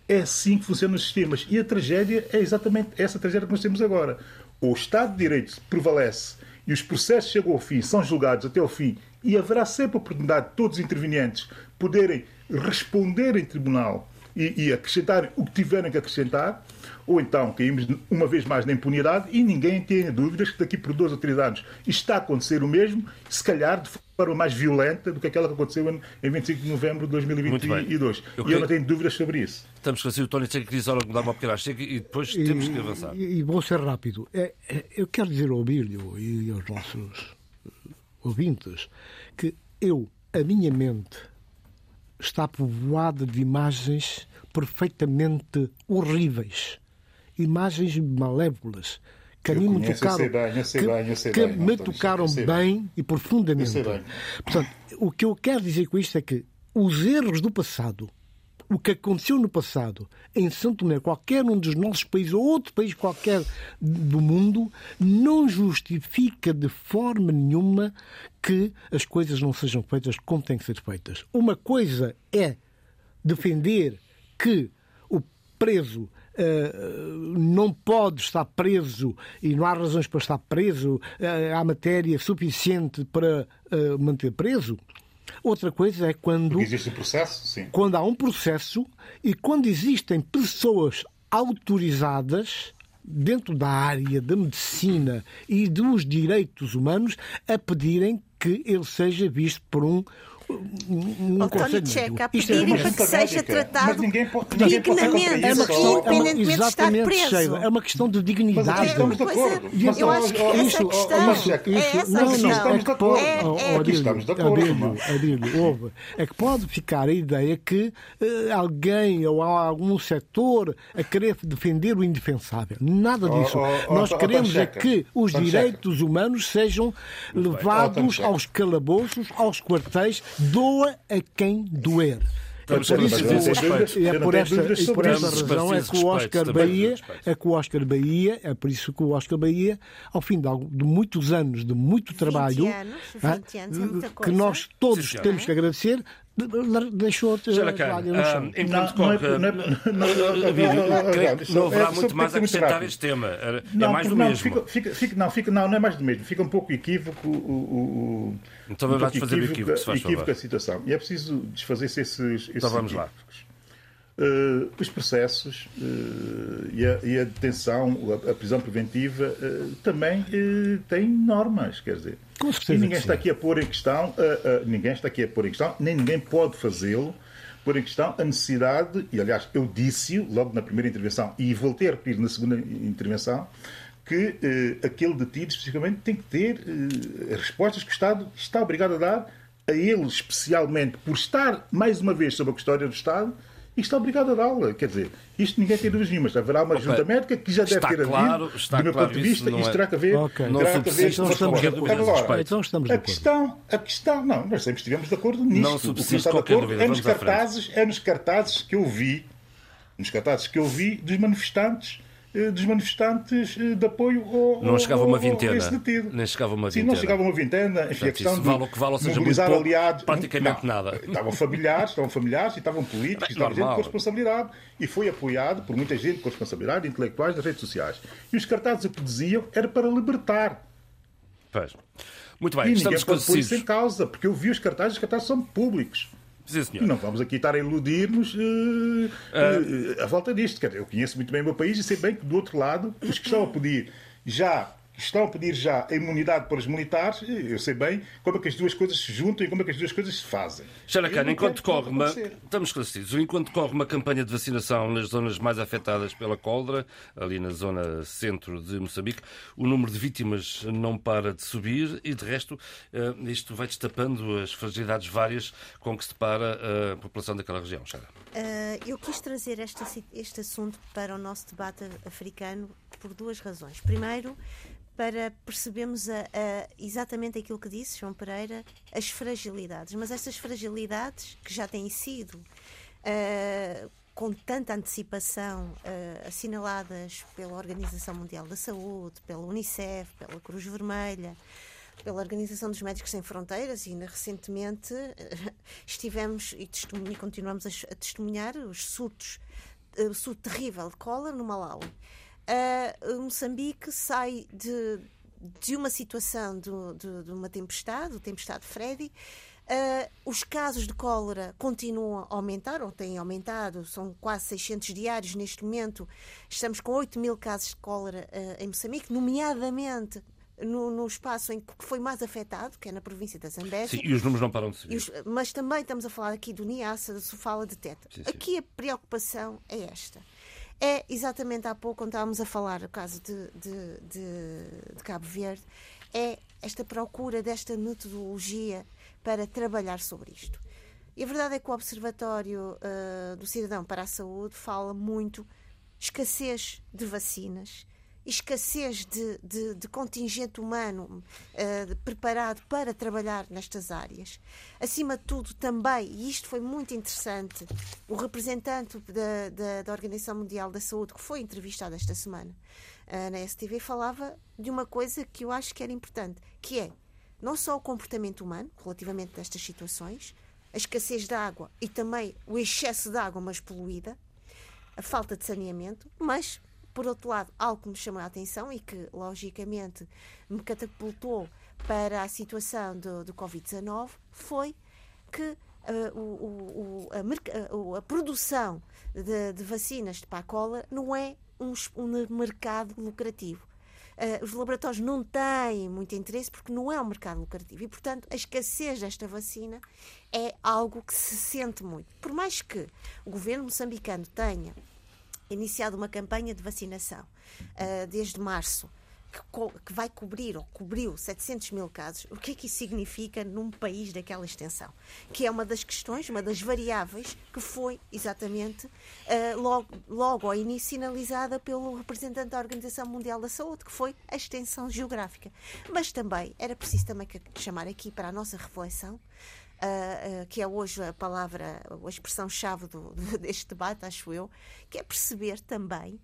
[SPEAKER 5] É assim que funcionam os sistemas. E a tragédia é exatamente essa tragédia que nós temos agora. O Estado de Direito prevalece e os processos chegam ao fim, são julgados até ao fim e haverá sempre a oportunidade de todos os intervenientes poderem responder em tribunal e, e acrescentar o que tiverem que acrescentar, ou então caímos uma vez mais na impunidade e ninguém tenha dúvidas que daqui por dois ou três anos está a acontecer o mesmo, se calhar de forma mais violenta do que aquela que aconteceu em 25 de novembro de 2022. Eu e eu não tenho dúvidas sobre isso.
[SPEAKER 2] Estamos com o Tony que diz dar uma pequena chega e depois e, temos que avançar.
[SPEAKER 3] E, e vou ser rápido. É, é, eu quero dizer ao Bílio e aos nossos ouvintes, que eu, a minha mente, está povoada de imagens perfeitamente horríveis, imagens malévolas, que a mim me tocaram, bem, que, bem, que bem, me tocaram bem. e profundamente. Portanto, o que eu quero dizer com isto é que os erros do passado o que aconteceu no passado em São Tomé, qualquer um dos nossos países ou outro país qualquer do mundo, não justifica de forma nenhuma que as coisas não sejam feitas como têm que ser feitas. Uma coisa é defender que o preso não pode estar preso e não há razões para estar preso, há matéria suficiente para manter preso. Outra coisa é quando.
[SPEAKER 5] Porque existe um processo, sim.
[SPEAKER 3] Quando há um processo e quando existem pessoas autorizadas dentro da área da medicina e dos direitos humanos a pedirem que ele seja visto por um
[SPEAKER 4] um António Checa a pedir é que seja tratado
[SPEAKER 3] dignamente, é uma questão, independentemente de estar preso. Sheila, é uma questão de dignidade. Mas
[SPEAKER 5] estamos de acordo.
[SPEAKER 4] Mas, eu acho que essa isso, questão,
[SPEAKER 5] mas, é essa não, não, estamos de acordo. É, é, aqui estamos de acordo.
[SPEAKER 3] Adílio, ouve, é que pode ficar a ideia que uh, alguém ou algum setor a querer defender o indefensável. Nada disso. Oh, oh, Nós oh, queremos é que os direitos humanos sejam levados aos calabouços, aos quartéis doa a quem doer. É por, isso, é por essa, e por essa razão é que o Oscar Bahia, é que o Oscar Bahia, é por isso que o Oscar Bahia, ao fim de, de muitos anos de muito trabalho,
[SPEAKER 4] anos, 20 anos, é
[SPEAKER 3] que nós todos temos que agradecer, deixou-te
[SPEAKER 2] enquanto não haverá muito mais a acrescentar este tema. É mais do mesmo.
[SPEAKER 5] Não, fica, não, não é mais do mesmo. Fica um pouco equívoco o.
[SPEAKER 2] Então vamos fazer o equívoco, se faz
[SPEAKER 5] equívoco a situação. E é preciso desfazer-se esses,
[SPEAKER 2] então vamos lá.
[SPEAKER 5] Uh, os processos uh, e, a, e, a, detenção, a, a prisão preventiva, uh, também têm normas, quer dizer. e ninguém está aqui a pôr em questão, ninguém está aqui a pôr em questão, nem ninguém pode fazê-lo, pôr em questão a necessidade, e aliás eu disse-o logo na primeira intervenção e voltei a repetir na segunda intervenção, que aquele detido especificamente tem que ter as respostas que o Estado está obrigado a dar a ele, especialmente por estar, mais uma vez, sob a custódia do Estado, e está obrigado a dá-la. Quer dizer, isto ninguém tem dúvidas nenhumas. Haverá uma junta médica que já deve ter
[SPEAKER 2] claro,
[SPEAKER 5] havido, do meu ponto de vista, isto terá que haver.
[SPEAKER 3] Okay.
[SPEAKER 2] Terá que haver
[SPEAKER 3] então, estamos, Agora, então estamos de
[SPEAKER 5] a questão, a questão, não, nós sempre estivemos de acordo nisto. Não o que não está de acordo é nos, cartazes, é nos cartazes que eu vi, nos cartazes que eu vi dos manifestantes dos manifestantes eh, de apoio ao,
[SPEAKER 2] não chegava uma vintena. nem chegava uma vintena
[SPEAKER 5] Sim, não chegava uma vintena. Enfim, a questão
[SPEAKER 2] vale o que vale, ou seja, pouco,
[SPEAKER 5] aliados
[SPEAKER 2] praticamente não, nada.
[SPEAKER 5] Estavam familiares estavam familiares e estavam políticos estavam gente com responsabilidade. E foi apoiado por muita gente com responsabilidade intelectuais das redes sociais. E os cartazes o que diziam era para libertar.
[SPEAKER 2] Pois. muito bem,
[SPEAKER 5] e
[SPEAKER 2] estamos
[SPEAKER 5] ninguém pode pôr isso em causa porque eu vi os cartazes os cartazes são públicos
[SPEAKER 2] Sim, senhor.
[SPEAKER 5] Não vamos aqui estar a iludir-nos uh, uh, à volta disto. eu conheço muito bem o meu país e sei bem que, do outro lado, os que estão a pedir já estão a pedir já a imunidade para os militares, eu sei bem como é que as duas coisas se juntam e como é que as duas coisas se fazem.
[SPEAKER 2] Xaracana, enquanto corre uma... Estamos esclarecidos. Enquanto corre uma campanha de vacinação nas zonas mais afetadas pela cólera, ali na zona centro de Moçambique, o número de vítimas não para de subir e, de resto, eh, isto vai destapando as fragilidades várias com que se depara a população daquela região. Xara.
[SPEAKER 4] Uh, eu quis trazer este, este assunto para o nosso debate africano por duas razões. Primeiro, para percebermos a, a, exatamente aquilo que disse João Pereira, as fragilidades. Mas essas fragilidades que já têm sido uh, com tanta antecipação uh, assinaladas pela Organização Mundial da Saúde, pela Unicef, pela Cruz Vermelha, pela Organização dos Médicos Sem Fronteiras e ainda recentemente uh, estivemos e, e continuamos a, a, testemunhar os surtos, o surto terrível de cólera no Malawi uh, Moçambique sai de, de uma situação de, de, de uma tempestade, a tempestade Freddy. Uh, os casos de cólera continuam a aumentar, ou têm aumentado, são quase 600 diários neste momento. Estamos com 8 mil casos de cólera uh, em Moçambique, nomeadamente no, no, espaço em que foi mais afetado, que é na província da Zambésia.
[SPEAKER 2] Sim, e os números não param de subir.
[SPEAKER 4] Os, mas também estamos a falar aqui do Niassa, da Sofala de Teta. Sim, sim. Aqui a preocupação é esta é exatamente há pouco, quando estávamos a falar o caso de, de, de, de Cabo Verde, é esta procura desta metodologia para trabalhar sobre isto. E a verdade é que o Observatório uh, do Cidadão para a Saúde fala muito escassez de vacinas, escassez de, de, de contingente humano uh, preparado para trabalhar nestas áreas. Acima de tudo, também, e isto foi muito interessante, o representante da, da, da Organização Mundial da Saúde, que foi entrevistado esta semana uh, na STV, falava de uma coisa que eu acho que era importante, que é não só o comportamento humano relativamente a estas situações, a escassez de água e também o excesso de água, mas poluída, a falta de saneamento, mas, por outro lado, algo que me chamou a atenção e que, logicamente, me catapultou para a situação do, do Covid-19 foi que Uh, o, o, a, a, a, produção de, de, vacinas para a cólera não é um, um mercado lucrativo. Uh, os laboratórios não têm muito interesse porque não é um mercado lucrativo e, portanto, a escassez desta vacina é algo que se sente muito. Por mais que o governo moçambicano tenha iniciado uma campanha de vacinação uh, desde março que, vai cobrir ou cobriu 700 mil casos, o que é que isso significa num país daquela extensão? Que é uma das questões, uma das variáveis que foi exatamente uh, logo, logo ao início sinalizada pelo representante da Organização Mundial da Saúde, que foi a extensão geográfica. Mas também era preciso também chamar aqui para a nossa reflexão Uh, uh, que é hoje a palavra, a expressão-chave deste debate, acho eu, que é perceber também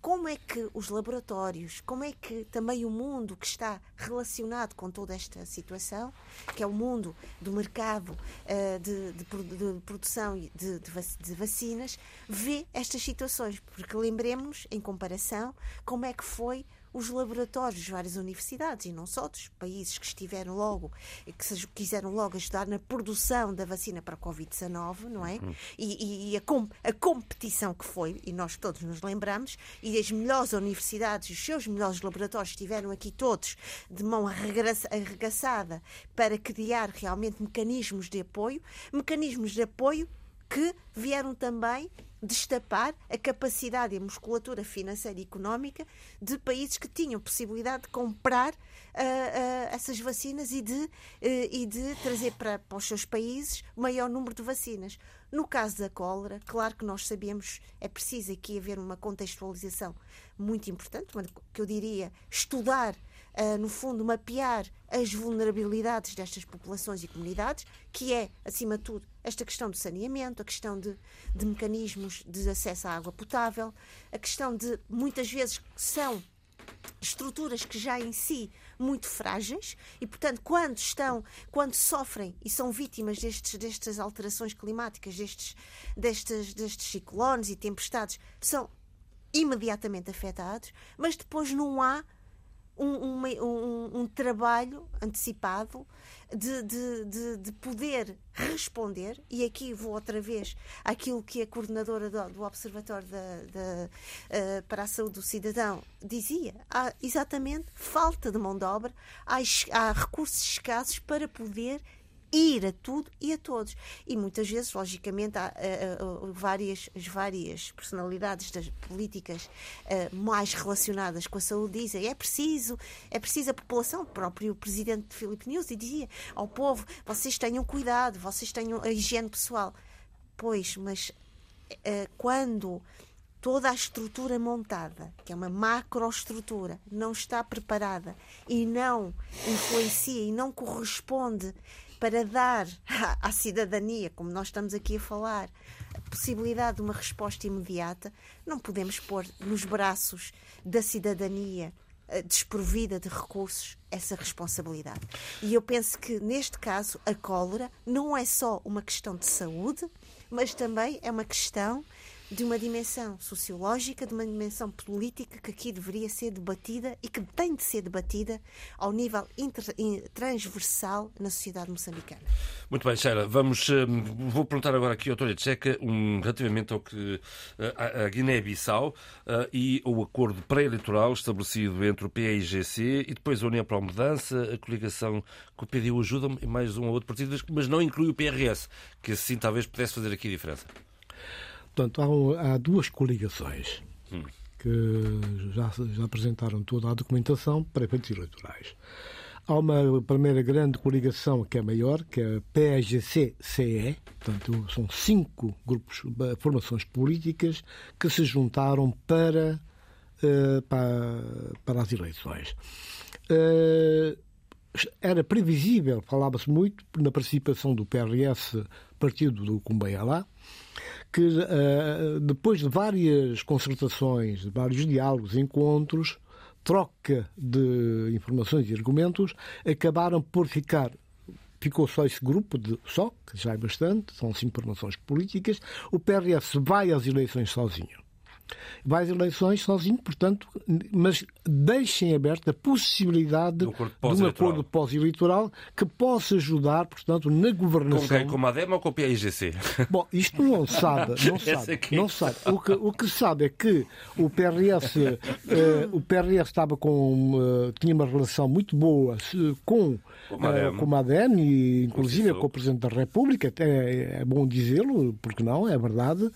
[SPEAKER 4] como é que os laboratórios, como é que também o mundo que está relacionado com toda esta situação, que é o mundo do mercado uh, de, de, de, produção de, de, vacinas, vê estas situações. Porque lembremos, em comparação, como é que foi os laboratórios de várias universidades e não só dos países que estiveram logo e que quiseram logo ajudar na produção da vacina para a Covid-19, não é? Uhum. E, e a, com, a, competição que foi, e nós todos nos lembramos, e as melhores universidades, os seus melhores laboratórios estiveram aqui todos de mão arregaçada para criar realmente mecanismos de apoio, mecanismos de apoio que vieram também destapar a capacidade e a musculatura financeira e económica de países que tinham possibilidade de comprar uh, uh, essas vacinas e de, uh, e de trazer para, para os seus países maior número de vacinas. No caso da cólera, claro que nós sabemos, é preciso aqui haver uma contextualização muito importante, que eu diria estudar uh, no fundo, mapear as vulnerabilidades destas populações e comunidades, que é, acima de tudo, esta questão do saneamento, a questão de, de mecanismos de acesso à água potável, a questão de, muitas vezes, são estruturas que já em si muito frágeis e portanto quando estão quando sofrem e são vítimas destes, destas alterações climáticas destes destes destes ciclones e tempestades são imediatamente afetados mas depois não há um, um, um trabalho antecipado de, de, de, de, poder responder, e aqui vou outra vez àquilo que a coordenadora do, do Observatório da, uh, para a Saúde do Cidadão dizia: há exatamente falta de mão de obra, há, há recursos escassos para poder ir a tudo e a todos. E muitas vezes, logicamente, há uh, uh, várias, as várias personalidades das políticas uh, mais relacionadas com a saúde dizem é preciso, é preciso a população, o próprio presidente de Filipe News dizia ao povo, vocês tenham cuidado, vocês tenham a higiene pessoal. Pois, mas quando toda a estrutura montada, que é uma macroestrutura, não está preparada e não influencia e não corresponde para dar à cidadania, como nós estamos aqui a falar, a possibilidade de uma resposta imediata, não podemos pôr nos braços da cidadania eh, desprovida de recursos essa responsabilidade. E eu penso que, neste caso, a cólera não é só uma questão de saúde, mas também é uma questão de uma dimensão sociológica, de uma dimensão política que aqui deveria ser debatida e que tem de ser debatida ao nível inter, transversal na sociedade moçambicana.
[SPEAKER 2] Muito bem, Sheila, vamos, hum, vou perguntar agora aqui ao Tória Tcheca um, relativamente ao que a, a Guiné-Bissau uh, e o acordo pré-eleitoral estabelecido entre o PAIGC e depois a União para a Mudança, a coligação com o PDU ajuda e mais um ou outro partido, mas não inclui o PRS, que assim talvez pudesse fazer aqui a diferença.
[SPEAKER 3] Portanto, há, há duas coligações hum. que já, já apresentaram toda a documentação para efeitos eleitorais. Há uma primeira grande coligação que é maior, que é a PSGC-CE, portanto, são cinco grupos, formações políticas que se juntaram para, uh, para, para as eleições. Uh, era previsível, falava-se muito na participação do PRS, partido do Cumbaialá, que uh, depois de várias concertações, de vários diálogos, encontros, troca de informações e argumentos, acabaram por ficar ficou só esse grupo, de, só, que já é bastante, são cinco formações políticas. O PRS vai às eleições sozinho vai às eleições sozinho, portanto, mas deixem aberta a possibilidade de um acordo pós-eleitoral que possa ajudar, portanto, na governação.
[SPEAKER 2] Com quem? Com a ADEMA ou com o PIGC?
[SPEAKER 3] Bom, isto não sabe, não sabe, não sabe. O que, o que sabe é que o PRS, eh, o PRS estava com, tinha uma relação muito boa com, com a ADEM e, inclusive, com o Presidente da República, é, é bom dizê-lo, porque não, é verdade,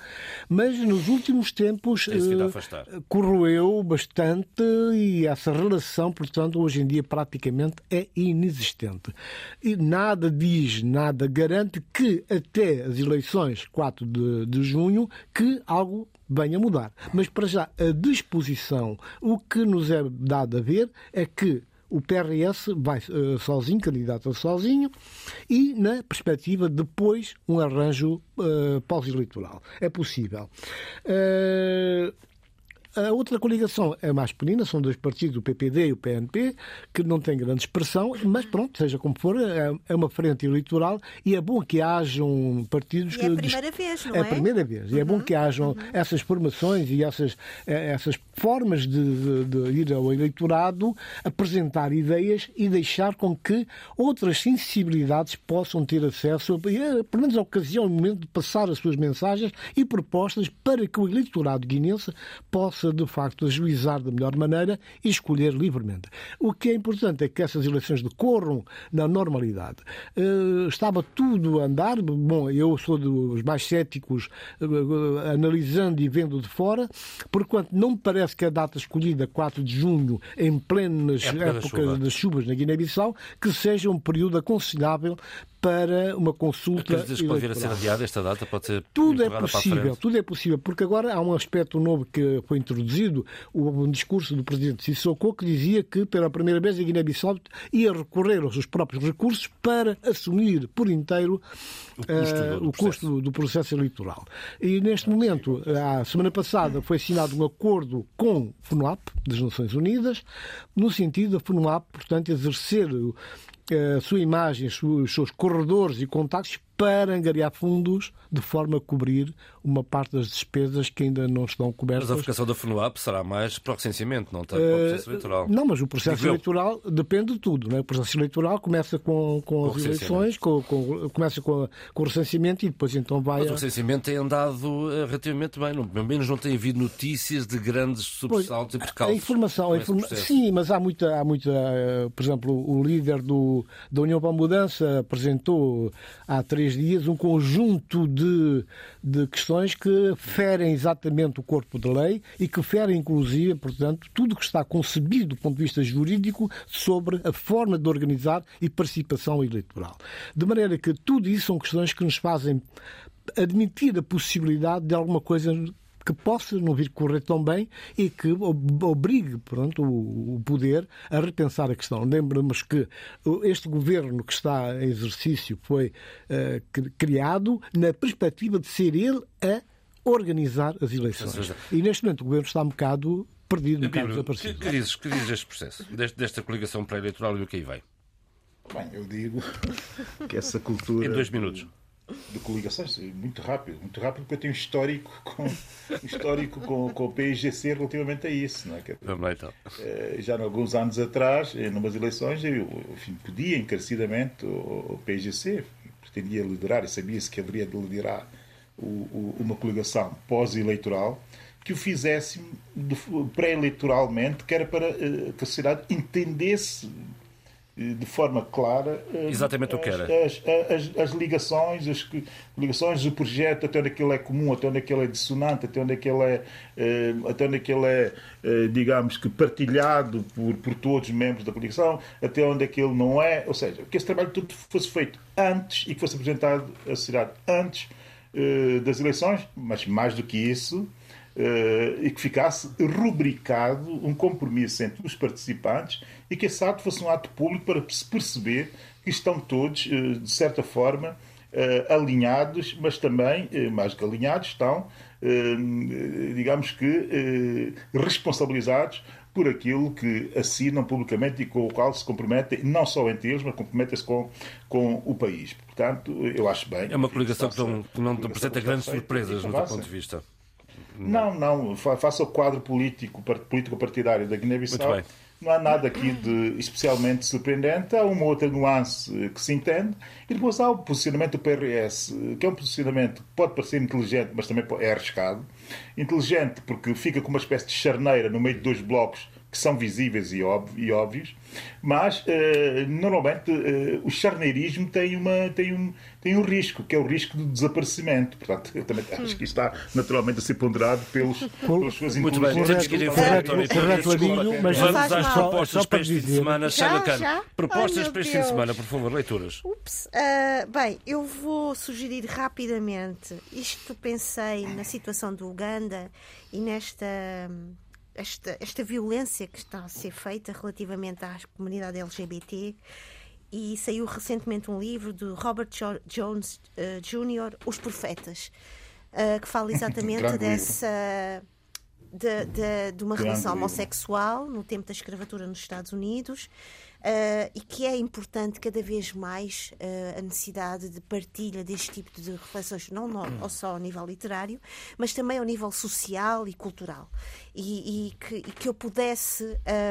[SPEAKER 3] mas nos últimos tempos uh, corroeu bastante e essa relação, portanto, hoje em dia praticamente é inexistente. E nada diz, nada garante que até as eleições 4 de, de junho que algo venha a mudar. Mas para já, a disposição, o que nos é dado a ver é que o PRS vai uh, sozinho, candidato sozinho, e na perspectiva depois um arranjo uh, pós-eleitoral. É possível. Uh, a outra coligação é mais pequenina, são dois partidos, o PPD e o PNP, que não têm grande expressão, mas pronto, seja como for, é, é uma frente eleitoral e é bom que hajam partidos
[SPEAKER 4] e
[SPEAKER 3] que.
[SPEAKER 4] É a primeira vez, não
[SPEAKER 3] é?
[SPEAKER 4] É
[SPEAKER 3] a primeira vez. E é bom uhum. que hajam uhum. essas formações e essas, eh, essas formas de, de, de, ir ao eleitorado, apresentar ideias e deixar com que outras sensibilidades possam ter acesso, pelo menos a ocasião, o momento de passar as suas mensagens e propostas para que o eleitorado guinense possa possa, de facto, ajuizar da melhor maneira e escolher livremente. O que é importante é que essas eleições decorram na normalidade. Uh, estava tudo a andar, bom, eu sou dos mais céticos, uh, analisando e vendo de fora, porquanto não me parece que a data escolhida, 4 de junho, em plenas época, época das chuvas na Guiné-Bissau, que seja um período aconselhável para uma consulta.
[SPEAKER 2] Que pode vir a ser adiada esta data? Pode ser
[SPEAKER 3] tudo é possível, tudo é possível, porque agora há um aspecto novo que foi introduzido, um discurso do presidente Sissoko que dizia que pela primeira vez a Guiné-Bissau ia recorrer aos seus próprios recursos para assumir por inteiro o custo, uh, do, o custo do, do, processo eleitoral. E neste momento, a semana passada, foi assinado um acordo com o FUNAP das Nações Unidas, no sentido da FUNAP, portanto, exercer a sua imagem, os seus corredores e contactos para angariar fundos de forma a cobrir uma parte das despesas que ainda não estão cobertas.
[SPEAKER 2] Mas a vocação da FNUAP será mais para o recenseamento, não para o processo eleitoral.
[SPEAKER 3] Não, mas o processo Digo eleitoral eu. depende de tudo. Não é? O processo eleitoral começa com, com, as eleições, com, com, começa com, com, o recenseamento e depois então vai.
[SPEAKER 2] Mas o recenseamento tem andado eh, relativamente bem, não, pelo menos não tem havido notícias de grandes subsaltos e percalços.
[SPEAKER 3] A informação, a informa... sim, mas há muita, há muita, eh, por exemplo, o líder do, da União para a Mudança apresentou há três dias um conjunto de, de questões que ferem exatamente o corpo de lei e que ferem, inclusive, portanto, tudo que está concebido do ponto de vista jurídico sobre a forma de organizar e participação eleitoral. De maneira que tudo isso são questões que nos fazem admitir a possibilidade de alguma coisa que possa não vir correr tão bem e que obrigue pronto, o, poder a repensar a questão. Lembramos que este governo que está em exercício foi uh, criado na perspectiva de ser ele a organizar as eleições. E neste momento o governo está um bocado perdido, um bocado desaparecido.
[SPEAKER 2] Que, que, dizes, que dizes deste processo, deste, desta coligação pré-eleitoral e o que aí vem?
[SPEAKER 5] Bem, eu digo que essa cultura.
[SPEAKER 2] Em dois minutos
[SPEAKER 5] de coligações, muito rápido, muito rápido, porque eu tenho um histórico com, histórico com, com o PIGC relativamente a isso. Não é?
[SPEAKER 2] Lá então.
[SPEAKER 5] Eh, já há alguns anos atrás, em umas eleições, eu enfim, pedia encarecidamente o, o PIGC, pretendia liderar, e sabia-se que haveria de liderar o, o, uma coligação pós-eleitoral, que o fizesse pré-eleitoralmente, que era para eh, que a sociedade entendesse de forma clara
[SPEAKER 2] eh, Exatamente
[SPEAKER 5] as,
[SPEAKER 2] o que era.
[SPEAKER 5] As, as, as, ligações, as ligações do projeto, até onde aquilo é comum, até onde aquilo é dissonante, até onde aquilo é, eh, até onde aquilo é eh, digamos que partilhado por, por todos os membros da coligação, até onde aquilo não é, ou seja, que esse trabalho tudo fosse feito antes e que fosse apresentado à sociedade antes das eleições, mas mais do que isso, e que ficasse rubricado um compromisso entre os participantes e que esse ato fosse um ato público para se perceber que estão todos, uh, de certa forma, alinhados, mas também, mais que alinhados, estão, digamos que, responsabilizados por aquilo que assinam publicamente e com o qual se comprometem, não só entre eles, mas comprometem-se com, com o país. Portanto, eu acho bem.
[SPEAKER 2] É uma coligação que não, que não apresenta grandes surpresas, no teu ponto de vista.
[SPEAKER 5] Não, não. Faça o quadro político, político partidário da Guiné-Bissau. Não há nada aqui de especialmente surpreendente. Há uma outra nuance que se entende. E depois há o posicionamento do PRS, que é um posicionamento que pode parecer inteligente, mas também é arriscado. Inteligente porque fica com uma espécie de charneira no meio de dois blocos que são visíveis e, óbvios, mas eh, normalmente eh, o charneirismo tem, uma, tem, um, tem um risco, que é o risco do desaparecimento. Portanto, eu também acho que está naturalmente a ser ponderado pelos, pelas suas
[SPEAKER 2] Muito bem, temos que ir em frente. Mas vamos às propostas para este fim de semana. Sheila Cano, propostas para este fim de semana, por favor, leituras.
[SPEAKER 4] Ups. Uh, bem, eu vou sugerir rapidamente. Isto pensei na situação do Uganda e nesta esta, esta violência que está a ser feita relativamente à comunidade LGBT. E saiu recentemente um livro de Robert jo Jones uh, Jr., Os Profetas, uh, que fala exatamente dessa. De, de, de, uma relação homossexual no tempo da escravatura nos Estados Unidos Uh, e que é importante cada vez mais uh, a necessidade de partilha deste tipo de reflexões, não no, só ao nível literário, mas também ao nível social e cultural. E, e, que, e que, eu pudesse.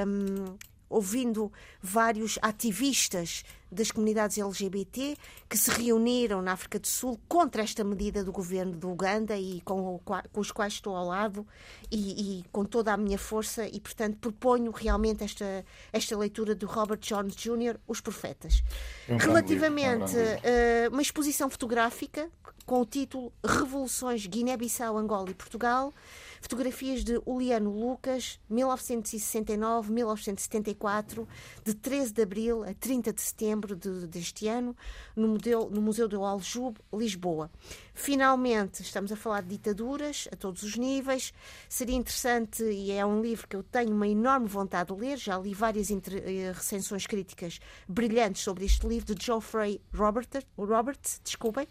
[SPEAKER 4] Um, ouvindo vários ativistas das comunidades LGBT que se reuniram na África do Sul contra esta medida do governo de Uganda e com, com os quais estou ao lado e, e, com toda a minha força e, portanto, proponho realmente esta, esta leitura do Robert Jones Jr., Os Profetas. Um Relativamente a uh, uma exposição fotográfica com o título Revoluções Guiné-Bissau, Angola e Portugal, Fotografias de Uliano Lucas, 1969-1974, de 13 de abril a 30 de setembro de, deste ano, no, Museu, no Museu do Aljube, Lisboa. Finalmente, estamos a falar de ditaduras a todos os níveis. Seria interessante, e é um livro que eu tenho uma enorme vontade de ler, já li várias eh, recensões críticas brilhantes sobre este livro, de Geoffrey Robert, Roberts, desculpem.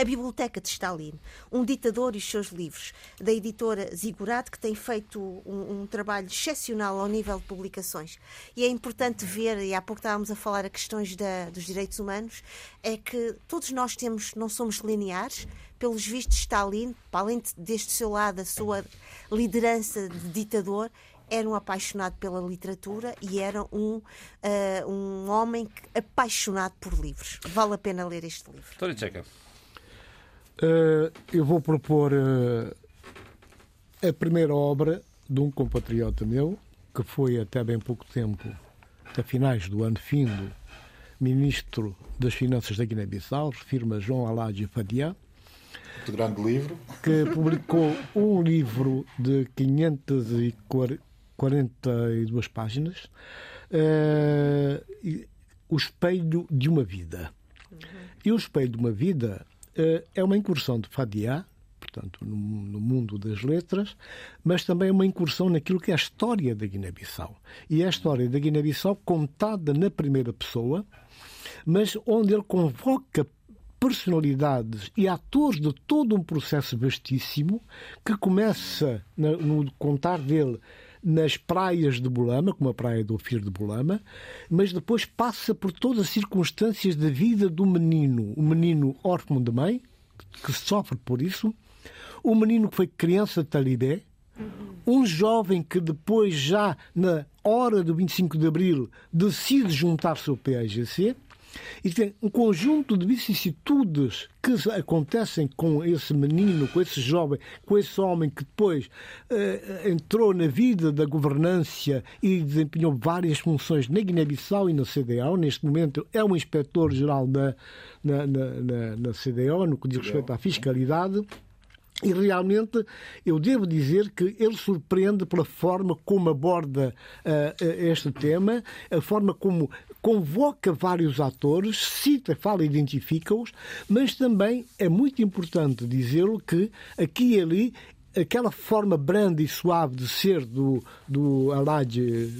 [SPEAKER 4] A Biblioteca de Stalin, um ditador e os seus livros, da editora Zigurat, que tem feito um, um, trabalho excepcional ao nível de publicações. E é importante ver, e há pouco estávamos a falar a questões da, dos direitos humanos, é que todos nós temos, não somos lineares, pelos vistos Stalin, para além deste seu lado, a sua liderança de ditador, era um apaixonado pela literatura e era um, uh, um homem apaixonado por livros. Vale a pena ler este livro.
[SPEAKER 2] Tória Checa.
[SPEAKER 3] Uh, eu vou propor uh, a primeira obra de um compatriota meu, que foi até bem pouco tempo, a finais do ano findo, ministro das Finanças da Guiné-Bissau, refirma João Aládio Fadia.
[SPEAKER 5] Muito grande livro.
[SPEAKER 3] Que publicou um livro de 542 páginas, uh, O Espelho de uma Vida. Uhum. E O Espelho de uma Vida eh, é uma incursão de Fadia, portanto, no, no, mundo das letras, mas também é uma incursão naquilo que é a história da Guiné-Bissau. E é a história da Guiné-Bissau contada na primeira pessoa, mas onde ele convoca personalidades e atores de todo um processo vastíssimo que começa no contar dele nas praias de Bolama, como a praia do Ofir de Bolama, mas depois passa por todas as circunstâncias da vida do menino. O menino órfão de mãe, que sofre por isso, o menino que foi criança de Talibé, um jovem que depois, já na hora do 25 de Abril, decide juntar-se ao PAGC, e tem um conjunto de vicissitudes que acontecem com esse menino, com esse jovem, com esse homem que depois uh, entrou na vida da governância e desempenhou várias funções na Guiné-Bissau e na CDAO. Neste momento é o inspetor-geral na, na, na, na, CDAO, no que diz respeito à fiscalidade. E realmente eu devo dizer que ele surpreende pela forma como aborda uh, este tema, a forma como convoca vários atores, cita, fala, identifica-os, mas também é muito importante dizê-lo que aqui e ali aquela forma branda e suave de ser do, do Alad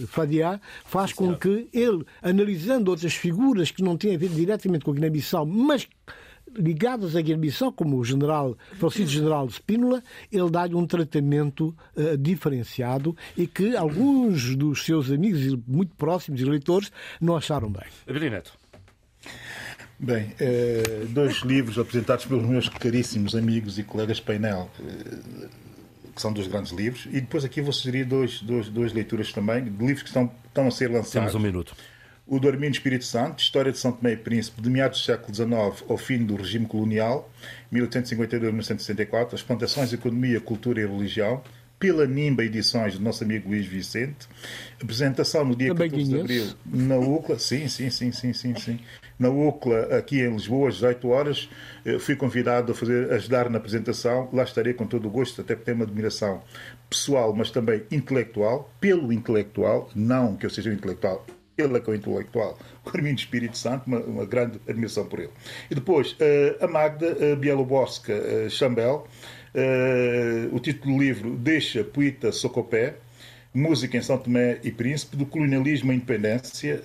[SPEAKER 3] Fadia faz com que ele, analisando outras figuras que não têm a ver diretamente com a Guiné-Bissau, mas ligadas à Guiné-Bissau, como o general Francisco General de Spínola, ele dá-lhe um tratamento uh, diferenciado e que alguns dos seus amigos muito próximos e leitores não acharam bem.
[SPEAKER 2] Neto.
[SPEAKER 5] Bem, eh, dois livros apresentados pelos meus caríssimos amigos e colegas painel, eh, que são dois grandes livros, e depois aqui vou sugerir dois, dois, duas leituras também, de livros que estão, estão a ser lançados.
[SPEAKER 2] Temos um minuto.
[SPEAKER 5] O do Armindo Espírito Santo, História de São Tomé e Príncipe, de meados do século XIX ao fim do regime colonial, 1852-1964, as plantações, economia, cultura e religião, pela Nimba Edições do nosso amigo Luís Vicente. Apresentação no dia Também 14 de abril na UCLA. Sim, sim, sim, sim, sim, sim. Na UCLA, aqui em Lisboa, às 18 horas. Fui convidado a fazer, ajudar na apresentação. Lá estarei com todo o gosto, até porque tenho uma admiração pessoal, mas também intelectual, pelo intelectual, não que eu seja um intelectual, ele é é o intelectual, o Armindo Espírito Santo, uma, uma, grande admiração por ele. E depois, uh, a Magda uh, Bieloborska uh, Chambel, o título do livro Deixa Poeta Socopé, Música em São Tomé e Príncipe, do colonialismo à independência,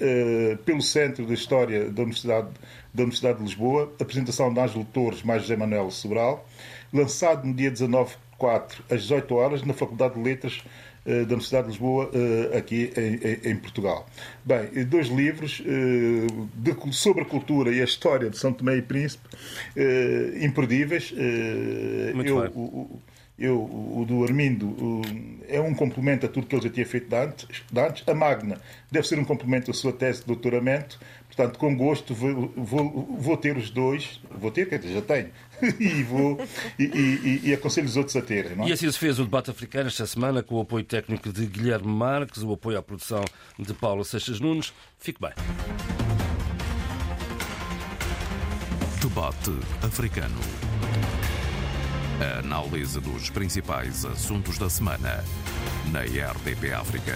[SPEAKER 5] pelo Centro de História da Universidade, da Universidade de Lisboa, apresentação de Ângelo Torres mais José Manuel Sobral, lançado no dia 19 de 4 às 18 horas na Faculdade de Letras eh, da Universidade de Lisboa, eh, aqui em, em, Portugal. Bem, dois livros eh, de, sobre a cultura e a história de São Tomé e Príncipe, imperdíveis.
[SPEAKER 2] Muito
[SPEAKER 5] eu,
[SPEAKER 2] bem.
[SPEAKER 5] O, eu, o do Armindo o, é um complemento a tudo que ele já tinha feito antes, antes. A Magna deve ser um complemento à sua tese de doutoramento. Portanto, com gosto vou, vou, vou ter os dois, vou ter, quer dizer, já tenho, e, vou, e, e, e, aconselho os outros a terem. Não?
[SPEAKER 2] É? E assim se fez o debate africano esta semana com o apoio técnico de Guilherme Marques, o apoio à produção de Paulo Seixas Nunes. Fique bem.
[SPEAKER 1] Debate africano. A análise dos principais assuntos da semana na RDP África.